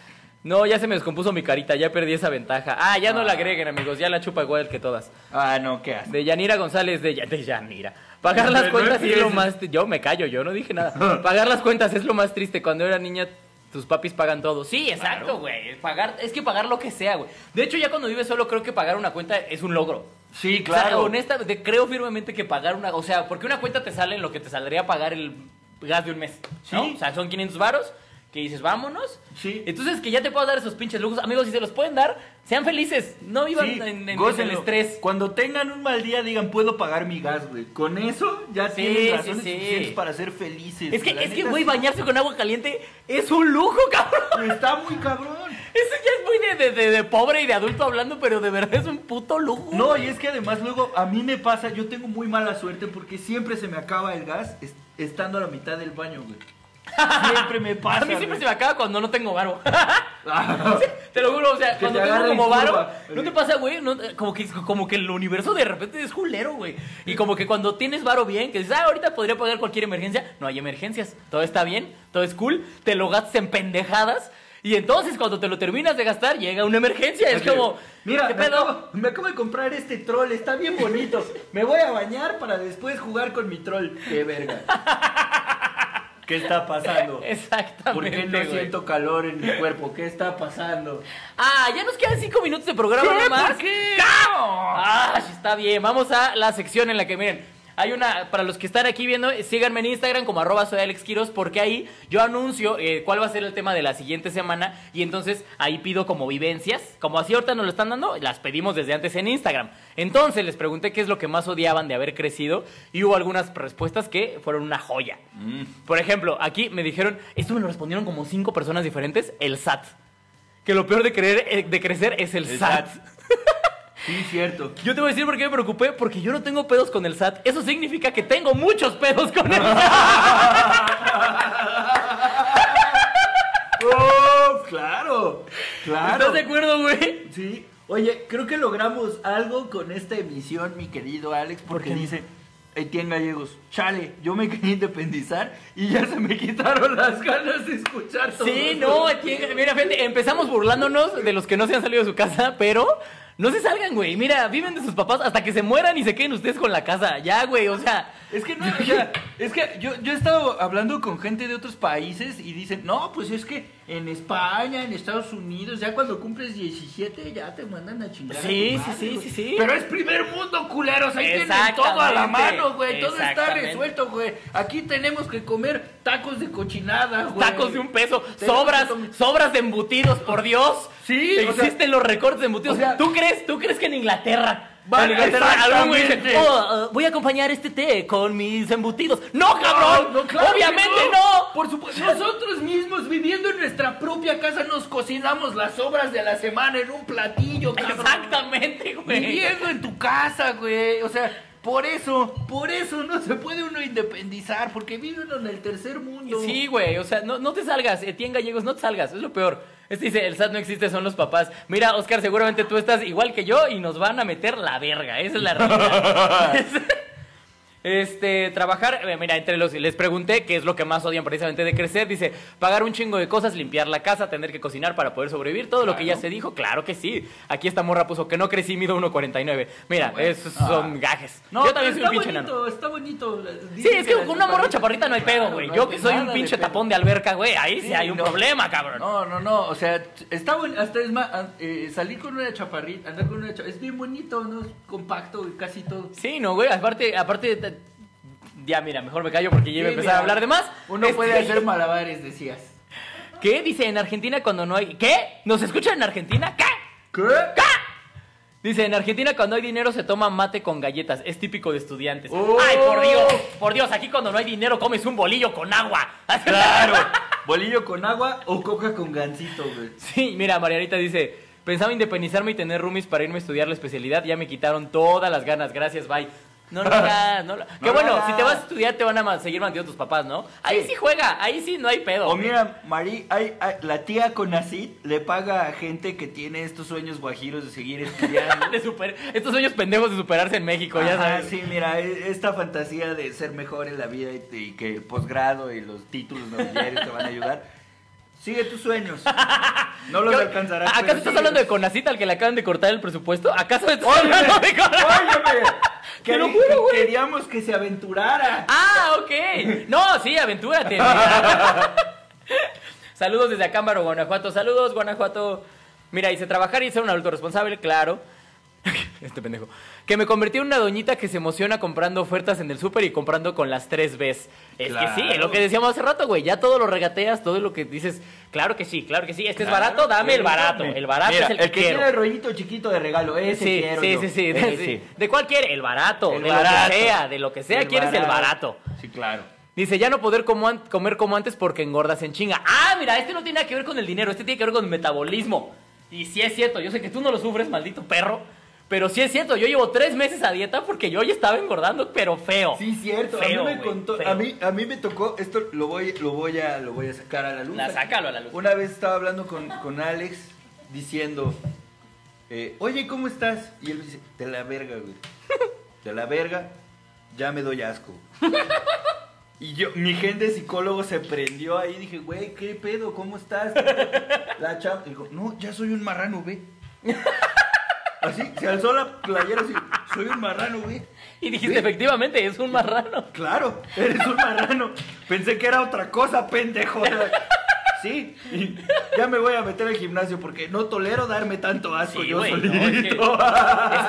S1: No, ya se me descompuso mi carita, ya perdí esa ventaja. Ah, ya no la agreguen, amigos, ya la chupa igual que todas.
S2: Ah, no, qué haces.
S1: De Yanira González, de, de Yanira. Pagar las
S2: No
S1: cuentas es lo más... Yo me callo, yo no dije nada. Pagar las cuentas es lo más triste. Cuando era niña, tus papis pagan todo. Sí, exacto, güey. Pagar, es que pagar lo que sea, güey. De hecho, ya cuando vives solo, creo que pagar una cuenta es un logro.
S2: Sí,
S1: O sea,
S2: claro.
S1: honestamente, creo firmemente que pagar una... O sea, porque una cuenta te sale en lo que te saldría pagar el gas de un mes. ¿no?
S2: Sí.
S1: O sea, son 500 varos que dices, vámonos.
S2: Sí.
S1: Entonces, que ya te puedo dar esos pinches lujos. Amigos, si se los pueden dar, sean felices. No vivan
S2: Sí,
S1: en, en- en
S2: gócenlo.
S1: el estrés.
S2: Cuando tengan un mal día, digan, puedo pagar mi gas, güey. Con eso ya
S1: Sí,
S2: tienen razones suficientes para ser felices.
S1: Es que, es que, güey, bañarse con agua caliente es un lujo, cabrón.
S2: Está muy cabrón.
S1: Eso ya es muy de, de- de- de pobre y de adulto hablando, pero de verdad es un puto lujo.
S2: No, y es que además luego a mí me pasa, yo tengo muy mala suerte porque siempre se me acaba el gas es- estando a la mitad del baño, güey. Siempre me pasa.
S1: A mí siempre
S2: güey.
S1: se me acaba cuando no tengo varo. Te lo juro, o sea,
S2: Que
S1: cuando
S2: te
S1: tengo como varo,
S2: curva.
S1: ¿no te pasa, güey? No, como, que, como que el universo de repente es culero, güey. Y como que cuando tienes varo bien, que dices, ah, ahorita podría pagar cualquier emergencia, no hay emergencias. Todo está bien, todo es cool, te lo gastas en pendejadas. Y entonces cuando te lo terminas de gastar, llega una emergencia. Es como,
S2: Mira,
S1: ¿qué
S2: me
S1: pedo?
S2: acabo, me acabo de comprar este troll, está bien bonito. Me voy a bañar para después jugar con mi troll. Qué verga. ¿Qué está pasando?
S1: Exactamente.
S2: ¿Por qué no
S1: güey.
S2: siento calor en mi cuerpo? ¿Qué está pasando?
S1: Ah, ya nos quedan cinco minutos de programa
S2: ¿Qué?
S1: nomás.
S2: ¿Por qué?
S1: Ah, está bien. Vamos a la sección en la que, miren, hay una, para los que están aquí viendo, eh, síganme en Instagram como arroba soy Alex Quiroz, porque ahí yo anuncio eh, cuál va a ser el tema de la siguiente semana y entonces ahí pido como vivencias, como así ahorita nos lo están dando, las pedimos desde antes en Instagram. Entonces les pregunté qué es lo que más odiaban de haber crecido y hubo algunas respuestas que fueron una joya. Por ejemplo, aquí me dijeron, esto me lo respondieron como cinco personas diferentes, el SAT. Que lo peor de, creer, eh, de crecer es el,
S2: El
S1: SAT.
S2: SAT. Sí, cierto.
S1: Yo te voy a decir por qué me preocupé, porque yo no tengo pedos con el SAT. Eso significa que tengo muchos pedos con el SAT.
S2: ¡Oh, claro! ¡Claro!
S1: ¿Estás de acuerdo, güey?
S2: Sí. Oye, creo que logramos algo con esta emisión, mi querido Alex, porque
S1: qué?
S2: dice, Etienne Gallegos, chale, yo me quería independizar y ya se me quitaron las ganas de escuchar todo
S1: Sí,
S2: esto".
S1: no, mira, fíjate, empezamos burlándonos de los que no se han salido de su casa, pero no se salgan, güey. Mira, viven de sus papás hasta que se mueran y se queden ustedes con la casa. Ya, güey, o sea.
S2: Es que no, o sea, es que yo, yo he estado hablando con gente de otros países y dicen, no, pues es que en España, en Estados Unidos, ya cuando cumples 17 ya te mandan a chingar. a tu
S1: Sí,
S2: madre,
S1: sí, sí,
S2: güey".
S1: sí, sí.
S2: Pero es primer mundo, culeros, ahí tienen todo a la mano, güey, todo está resuelto, güey. Aquí tenemos que comer tacos de cochinada, güey.
S1: Tacos de un peso, sobras, sobras de embutidos, por Dios.
S2: Sí, o sea-
S1: existen los recortes de embutidos.
S2: o sea-
S1: ¿Tú crees, tú crees que en Inglaterra
S2: Va-
S1: En Inglaterra, algún güey dice,
S2: exactamente.
S1: "Oh, uh, voy a acompañar este té con mis embutidos. ¡No, cabrón!
S2: No, no, claro
S1: ¡Obviamente no!
S2: Por supuesto, nosotros mismos viviendo en nuestra propia casa nos cocinamos las obras de la semana en un platillo, cabrón.
S1: Exactamente, güey.
S2: Viviendo en tu casa, güey. O sea, por eso, por eso no se puede uno independizar, porque vive uno en el tercer mundo.
S1: Sí, güey, o sea, no, no te salgas, Etienne Gallegos, no te salgas, es lo peor. Este dice, el SAT no existe, son los papás. Mira, Oscar, seguramente tú estás igual que yo y nos van a meter la verga, esa es la realidad. Este, trabajar, eh, mira, entre los, les pregunté qué es lo que más odian precisamente de crecer. Dice, pagar un chingo de cosas, limpiar la casa, tener que cocinar para poder sobrevivir, todo lo que ya se dijo, claro que sí. Aquí esta morra puso que no crecí, mido 1.49. Mira, esos son gajes.
S2: No,
S1: yo también soy un
S2: está
S1: pinche
S2: bonito, está bonito.
S1: Sí, es que con una morra chaparrita no hay pedo, güey. Yo que soy un pinche tapón de alberca, güey, ahí sí,
S2: Sí,
S1: hay un
S2: no.
S1: problema, cabrón.
S2: No, no, no, o sea, está bueno, hasta es más, ah, eh, salir con una chaparrita, andar con una chaparrita, es bien bonito, ¿no? Es compacto casi todo.
S1: Sí, no, güey, aparte, aparte, te- ya mira, mejor me callo porque ya iba a empezar a hablar de más.
S2: Uno
S1: Este,
S2: puede hacer malabares, decías.
S1: ¿Qué? Dice, en Argentina cuando no hay... ¿Qué? ¿Nos escuchan en Argentina? ¿Qué?
S2: ¿Qué?
S1: ¿Qué? Dice, en Argentina cuando hay dinero se toma mate con galletas. Es típico de estudiantes.
S2: Oh.
S1: Ay, por Dios, por Dios, aquí cuando no hay dinero comes un bolillo con agua.
S2: Claro, bolillo con agua o coca con gansito, güey.
S1: Sí, mira, Marianita dice, pensaba independizarme y tener roomies para irme a estudiar la especialidad. Ya me quitaron todas las ganas. Gracias, bye. No lo hagas, no lo... Que bueno, si te vas a estudiar te van a seguir mandando tus papás, ¿no? Ahí sí,
S2: Sí.
S1: juega, ahí sí no hay pedo.
S2: O mira, Mari, hay, hay- la tía Conacid le paga a gente que tiene estos sueños guajiros de seguir estudiando.
S1: De super- estos sueños pendejos de superarse en México, ya sabes.
S2: sí, mira, e- esta fantasía de ser mejor en la vida y, y que el posgrado y los títulos nobiliarios te van a ayudar. Sigue tus sueños. No los
S1: ¿Qué-
S2: alcanzarás.
S1: ¿Acaso estás hablando de Conacita al que le acaban de cortar el presupuesto? ¿Acaso estás
S2: Óyeme,
S1: hablando de Conacita?
S2: óyeme,
S1: Te lo juro, güey.
S2: Queríamos que se aventurara.
S1: Ah, ok. No, sí, aventúrate. Saludos desde Acámbaro, Guanajuato. Saludos, Guanajuato. Mira, hice trabajar y ser un adulto responsable, claro. Este pendejo. Que me convertí en una doñita que se emociona comprando ofertas en el súper y comprando con las tres Bs. Es
S2: Claro.
S1: que sí, es lo que decíamos hace rato, güey. Ya todo lo regateas, todo lo que dices. Claro que sí, claro que sí. Este es barato, dame el barato. El barato
S2: Mira,
S1: es el que, quiero.
S2: tiene el rollito chiquito de regalo. Ese
S1: Sí,
S2: quiero
S1: sí,
S2: yo.
S1: sí, sí, de, sí. ¿De cuál quiere? El barato.
S2: El
S1: de
S2: barato.
S1: lo que sea, de lo que sea,
S2: El
S1: quieres el barato.
S2: Sí, claro.
S1: Dice, ya no poder como comer como antes porque engordas en chinga. Ah, mira, este no tiene nada que ver con el dinero, este tiene que ver con el metabolismo. Y sí es cierto, yo sé que tú no lo sufres, maldito perro. Pero sí es cierto, yo llevo tres meses a dieta porque yo ya estaba engordando, pero feo.
S2: Sí, cierto.
S1: Feo,
S2: a mí me contó,
S1: feo.
S2: a mí, a mí me tocó, esto lo voy, lo voy a, lo voy a sacar a la luz.
S1: La sácalo a la luz.
S2: Una vez estaba hablando con, con Alex diciendo, eh, oye, ¿cómo estás? Y él me dice, de la verga, güey. De la verga, ya me doy asco. Y yo, mi gente psicólogo se prendió ahí, dije, güey, ¿qué pedo? ¿Cómo estás? La chava, dijo, no, ya soy un marrano, ve. Así, se alzó la playera así, soy un marrano, güey.
S1: Y dijiste, efectivamente, es un marrano.
S2: Claro, eres un marrano. Pensé que era otra cosa, pendejo. Sí, y ya me voy a meter al gimnasio porque no tolero darme tanto asco
S1: Sí,
S2: yo
S1: güey, no, es que, es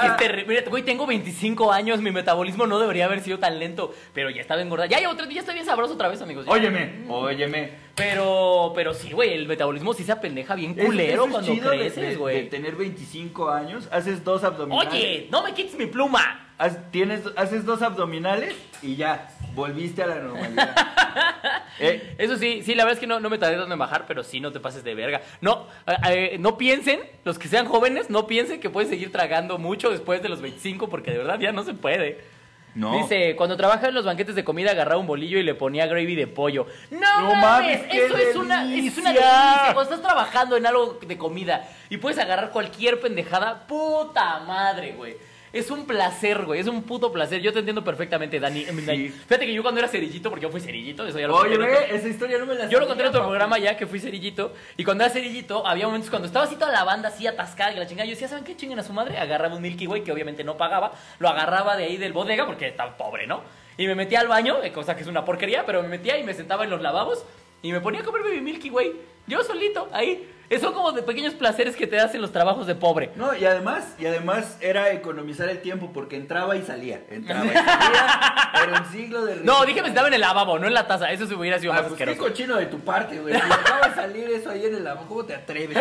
S1: que es terrible. Mira, güey, tengo 25 años, mi metabolismo no debería haber sido tan lento, pero ya estaba engordado. Ya llevo tres días, estoy bien sabroso otra vez, amigos. ya.
S2: Óyeme, óyeme.
S1: Pero, pero sí, güey, el metabolismo sí se apendeja bien culero
S2: es
S1: cuando
S2: chido
S1: creces,
S2: de, de
S1: güey.
S2: tener 25 años, haces dos abdominales.
S1: Oye, no me quites mi pluma.
S2: Haz- tienes, haces dos abdominales y ya, volviste a la normalidad. Eh,
S1: Eso sí, sí, la verdad es que no, no me tardé tanto en bajar, pero sí, no te pases de verga. No, eh, no piensen, los que sean jóvenes, no piensen que pueden seguir tragando mucho después de los 25, porque de verdad ya no se puede.
S2: no.
S1: Dice, cuando trabajaba en los banquetes de comida agarraba un bolillo y le ponía gravy de pollo. No,
S2: No
S1: mames, eso es una, es una
S2: delicia.
S1: Cuando estás trabajando en algo de comida y puedes agarrar cualquier pendejada, puta madre, güey. Es un placer, güey, es un puto placer. Yo te entiendo perfectamente, Dani. Dani. Fíjate que yo cuando era cerillito, porque yo fui cerillito, eso ya lo
S2: Oye, esa historia no me la
S1: yo lo conté en otro programa ya que fui cerillito. Y cuando era cerillito, había momentos cuando estaba así toda la banda así atascada y la chingada. Yo decía, ¿saben qué chinguen a su madre? Agarraba un Milky Way que obviamente no pagaba. Lo agarraba de ahí del bodega porque estaba pobre, ¿no? Y me metía al baño, eh, cosa que es una porquería, pero me metía y me sentaba en los lavabos y me ponía a comerme mi Milky Way. Yo solito, ahí. Eso como de pequeños placeres que te das en los trabajos de pobre.
S2: No, y además, y además era economizar el tiempo porque entraba y salía. Entraba y salía. Pero un siglo de
S1: No, dije me estaba en el lavabo, no en la taza. Eso se hubiera sido
S2: Ah,
S1: más
S2: pues qué
S1: asqueroso.
S2: cochino de tu parte, güey. Si acaba de salir eso ahí en el lavabo, ¿cómo te atreves?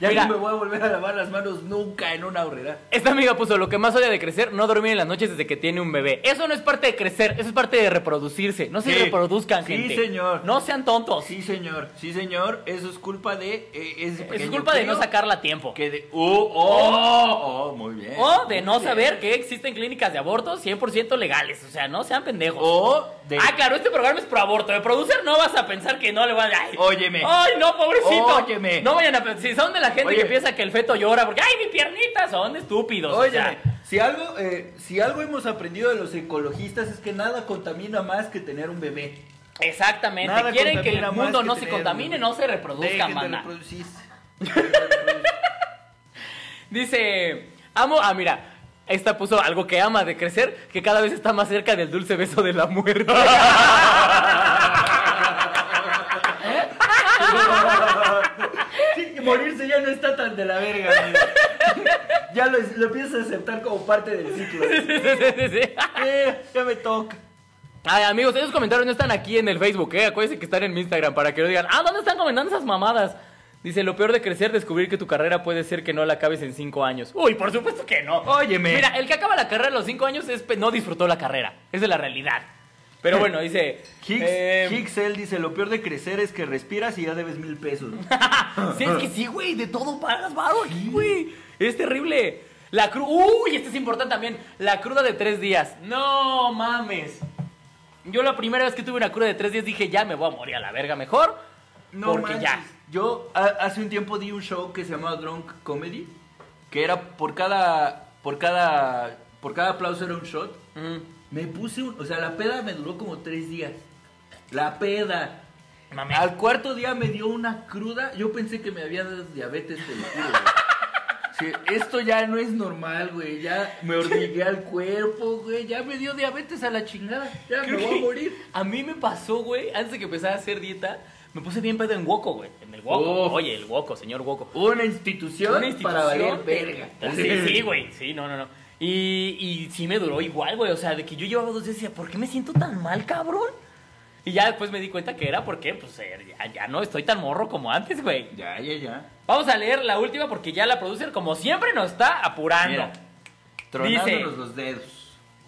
S2: Ya
S1: Mira.
S2: no me voy a volver a lavar las manos nunca en una horrera.
S1: Esta amiga puso lo que más odia de crecer, no dormir en las noches desde que tiene un bebé. Eso no es parte de crecer, eso es parte de reproducirse. No se
S2: Sí.
S1: reproduzcan,
S2: Sí,
S1: gente.
S2: señor.
S1: No sean tontos.
S2: Sí, señor. Sí, señor. Eso es culpa de eh, ese
S1: es
S2: pequeño
S1: culpa de no sacarla a tiempo.
S2: Que de... Oh, oh, oh, muy bien.
S1: O de no
S2: bien.
S1: saber que existen clínicas de aborto 100% legales. O sea, no sean pendejos.
S2: O de...
S1: Ah, claro, este programa es pro aborto. De producer no vas a pensar que no le va a. Ay,
S2: Óyeme.
S1: Ay, no, pobrecito.
S2: Óyeme.
S1: No vayan a pensar. Si son de la gente
S2: Oye.
S1: que piensa que el feto llora porque, ay, mi piernita, son estúpidos. o
S2: Oye,
S1: sea.
S2: si algo, eh, si algo hemos aprendido de los ecologistas es que nada contamina más que tener un bebé.
S1: Exactamente.
S2: Nada
S1: Quieren que el mundo
S2: que
S1: no se
S2: tener
S1: contamine, no se reproduzca, mana. Dice, amo, ah, mira, esta puso algo que ama de crecer, que cada vez está más cerca del dulce beso de la muerte.
S2: Sí, morirse ya no está tan de la verga. amigo. ya lo, lo empiezas a aceptar como parte del ciclo. Eh, ya me toca.
S1: Ay, amigos, esos comentarios no están aquí en el Facebook, ¿eh? Acuérdense que están en mi Instagram para que no digan, ah, ¿dónde están comentando esas mamadas? Dice, lo peor de crecer, descubrir que tu carrera puede ser que no la acabes en cinco años. Uy, por supuesto que no.
S2: Óyeme.
S1: Mira, el que acaba la carrera a los cinco años es no disfrutó la carrera. Esa es la realidad. Pero bueno, dice...
S2: Hicks,
S1: eh,
S2: Hicks, él dice, lo peor de crecer es que respiras y ya debes mil pesos.
S1: Sí, es que sí, güey, de todo pagas varo aquí, güey. Es terrible. La cruda. Uy, este es importante también. La cruda de tres días. No mames. Yo la primera vez que tuve una cruda de tres días dije, ya me voy a morir a la verga mejor.
S2: No
S1: porque
S2: manches.
S1: ya.
S2: Yo a- hace un tiempo di un show que se llamaba Drunk Comedy, que era por cada por cada por cada aplauso era un shot.
S1: Mm,
S2: Me puse un, o sea, la peda me duró como tres días. La peda.
S1: mames.
S2: Al cuarto día me dio una cruda. Yo pensé que me había dado diabetes, te lo juro, esto ya no es normal, güey. Ya me hormigué al cuerpo, güey. Ya me dio diabetes a la chingada. Ya
S1: Creo
S2: me voy a morir.
S1: A mí me pasó, güey, antes de que empezara a hacer dieta, me puse bien pedo en Woco, güey. En el Woco.
S2: Uf.
S1: Oye, el Woco, señor Woco.
S2: Una institución,
S1: Una institución.
S2: para valer verga.
S1: Sí, sí, güey. Sí, no, no, no. Y, y sí me duró igual, güey. O sea, de que yo llevaba dos días y decía, ¿por qué me siento tan mal, cabrón? Y ya después me di cuenta que era porque, pues, eh, ya, ya no estoy tan morro como antes, güey.
S2: Ya, ya, ya.
S1: Vamos a leer la última porque ya la producer, como siempre, nos está apurando.
S2: Mira, tronándonos
S1: Dice-
S2: los dedos.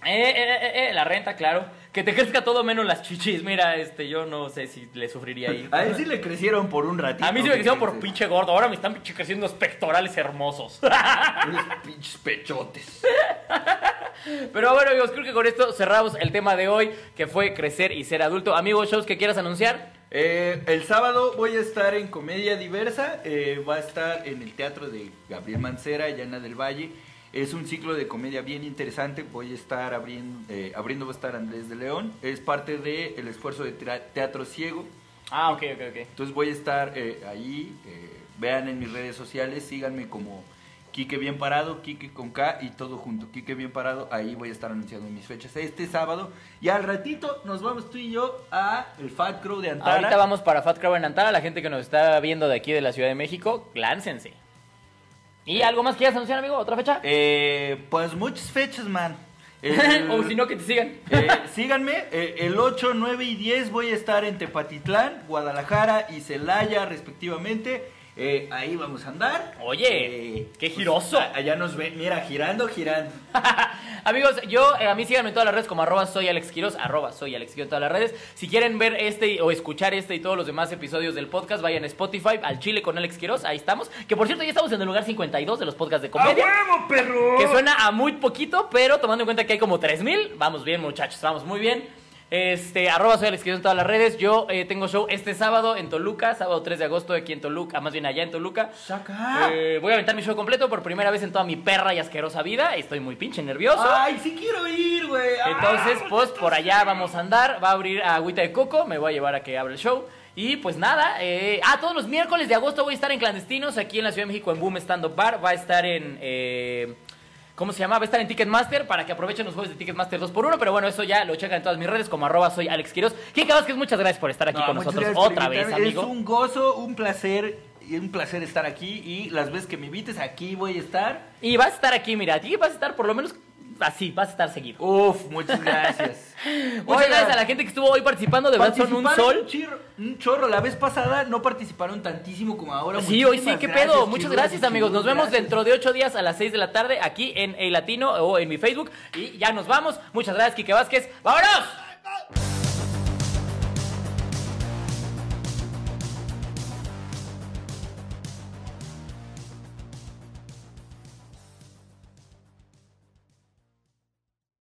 S1: Eh, eh, eh, eh, la renta, claro. Que te crezca todo menos las chichis. Mira, este, yo no sé si le sufriría ahí.
S2: A él sí le crecieron por un ratito.
S1: A mí sí me crecieron por pinche gordo. Ahora me están pinche creciendo los pectorales hermosos.
S2: Unos pinches pechotes.
S1: Pero bueno, amigos, creo que con esto cerramos el tema de hoy, que fue crecer y ser adulto. Amigos, shows que quieras anunciar.
S2: Eh, el sábado voy a estar en Comedia Diversa. eh, va a estar en el teatro de Gabriel Mancera, Llana del Valle. Es un ciclo de comedia bien interesante. Voy a estar abriendo, eh, abriendo va a estar Andrés de León. Es parte del esfuerzo de Teatro Ciego.
S1: Ah, ok, ok, ok.
S2: Entonces voy a estar ahí. vean en mis redes sociales, síganme como Quique Bien Parado, Quique con K y todo junto. Quique Bien Parado, ahí voy a estar anunciando mis fechas este sábado. Y al ratito nos vamos tú y yo a el Fat Crow de Antara.
S1: Ahorita vamos para Fat Crowd en Antara. La gente que nos está viendo de aquí de la Ciudad de México, láncense. ¿Y algo más quieras anunciar, amigo? ¿Otra fecha?
S2: Eh, pues muchas fechas, man. El-
S1: o si no, que te sigan.
S2: eh, síganme, eh, el 8, 9 y 10 voy a estar en Tepatitlán, Guadalajara y Celaya respectivamente. Eh, ahí vamos a andar.
S1: Oye,
S2: Eh,
S1: qué giroso.
S2: a- allá nos ven, mira, girando, girando.
S1: Amigos, yo, eh, a mí síganme en todas las redes como arroba soy Alex Quiroz, arroba soy Alex Quiroz en todas las redes. Si quieren ver este o escuchar este y todos los demás episodios del podcast, vayan a Spotify, al Chile con Alex Quiroz, ahí estamos. Que por cierto, ya estamos en el lugar 52 de los podcasts de comedia.
S2: huevo, perro!
S1: Que suena a muy poquito, pero tomando en cuenta que hay como 3000, vamos bien, muchachos, vamos muy bien. Este, arroba soy Alex Quiroz en todas las redes. Yo eh, tengo show este sábado en Toluca, sábado 3 de agosto aquí en Toluca, más bien allá en Toluca.
S2: ¡Saca!
S1: Eh, voy a aventar mi show completo por primera vez en toda mi perra y asquerosa vida. Estoy muy pinche nervioso.
S2: ¡Ay, sí quiero ir, güey! ¡Ah!
S1: Entonces, pues por allá vamos a andar. Va a abrir Agüita de Coco. Me voy a llevar a que abra el show. Y pues nada. eh, ah, todos los miércoles de agosto voy a estar en Clandestinos aquí en la Ciudad de México en Boom Stand Up Bar. Va a estar en. eh, ¿Cómo se llama? Va a estar en Ticketmaster para que aprovechen los jueves de Ticketmaster 2x1. Pero bueno, eso ya lo checan en todas mis redes como arroba soy Alex Quiroz. Kika Vázquez, muchas gracias por estar aquí
S2: No,
S1: con nosotros otra vez, amigo.
S2: Es un gozo, un placer, y un placer estar aquí. Y las veces que me invites aquí voy a estar.
S1: Y vas a estar aquí, mira, aquí vas a estar por lo menos así, vas a estar seguido.
S2: Uf, muchas gracias.
S1: Muchas gracias a la gente que estuvo hoy participando, de verdad son un sol.
S2: chirro- un chorro. La vez pasada no participaron tantísimo como ahora.
S1: Sí, hoy sí, qué
S2: gracias,
S1: pedo. Muchas gracias, amigos. Nos vemos dentro de ocho días a las 6 de la tarde aquí en El Latino o en mi Facebook. Y ya nos vamos. Muchas gracias, Quique Vázquez. ¡Vámonos!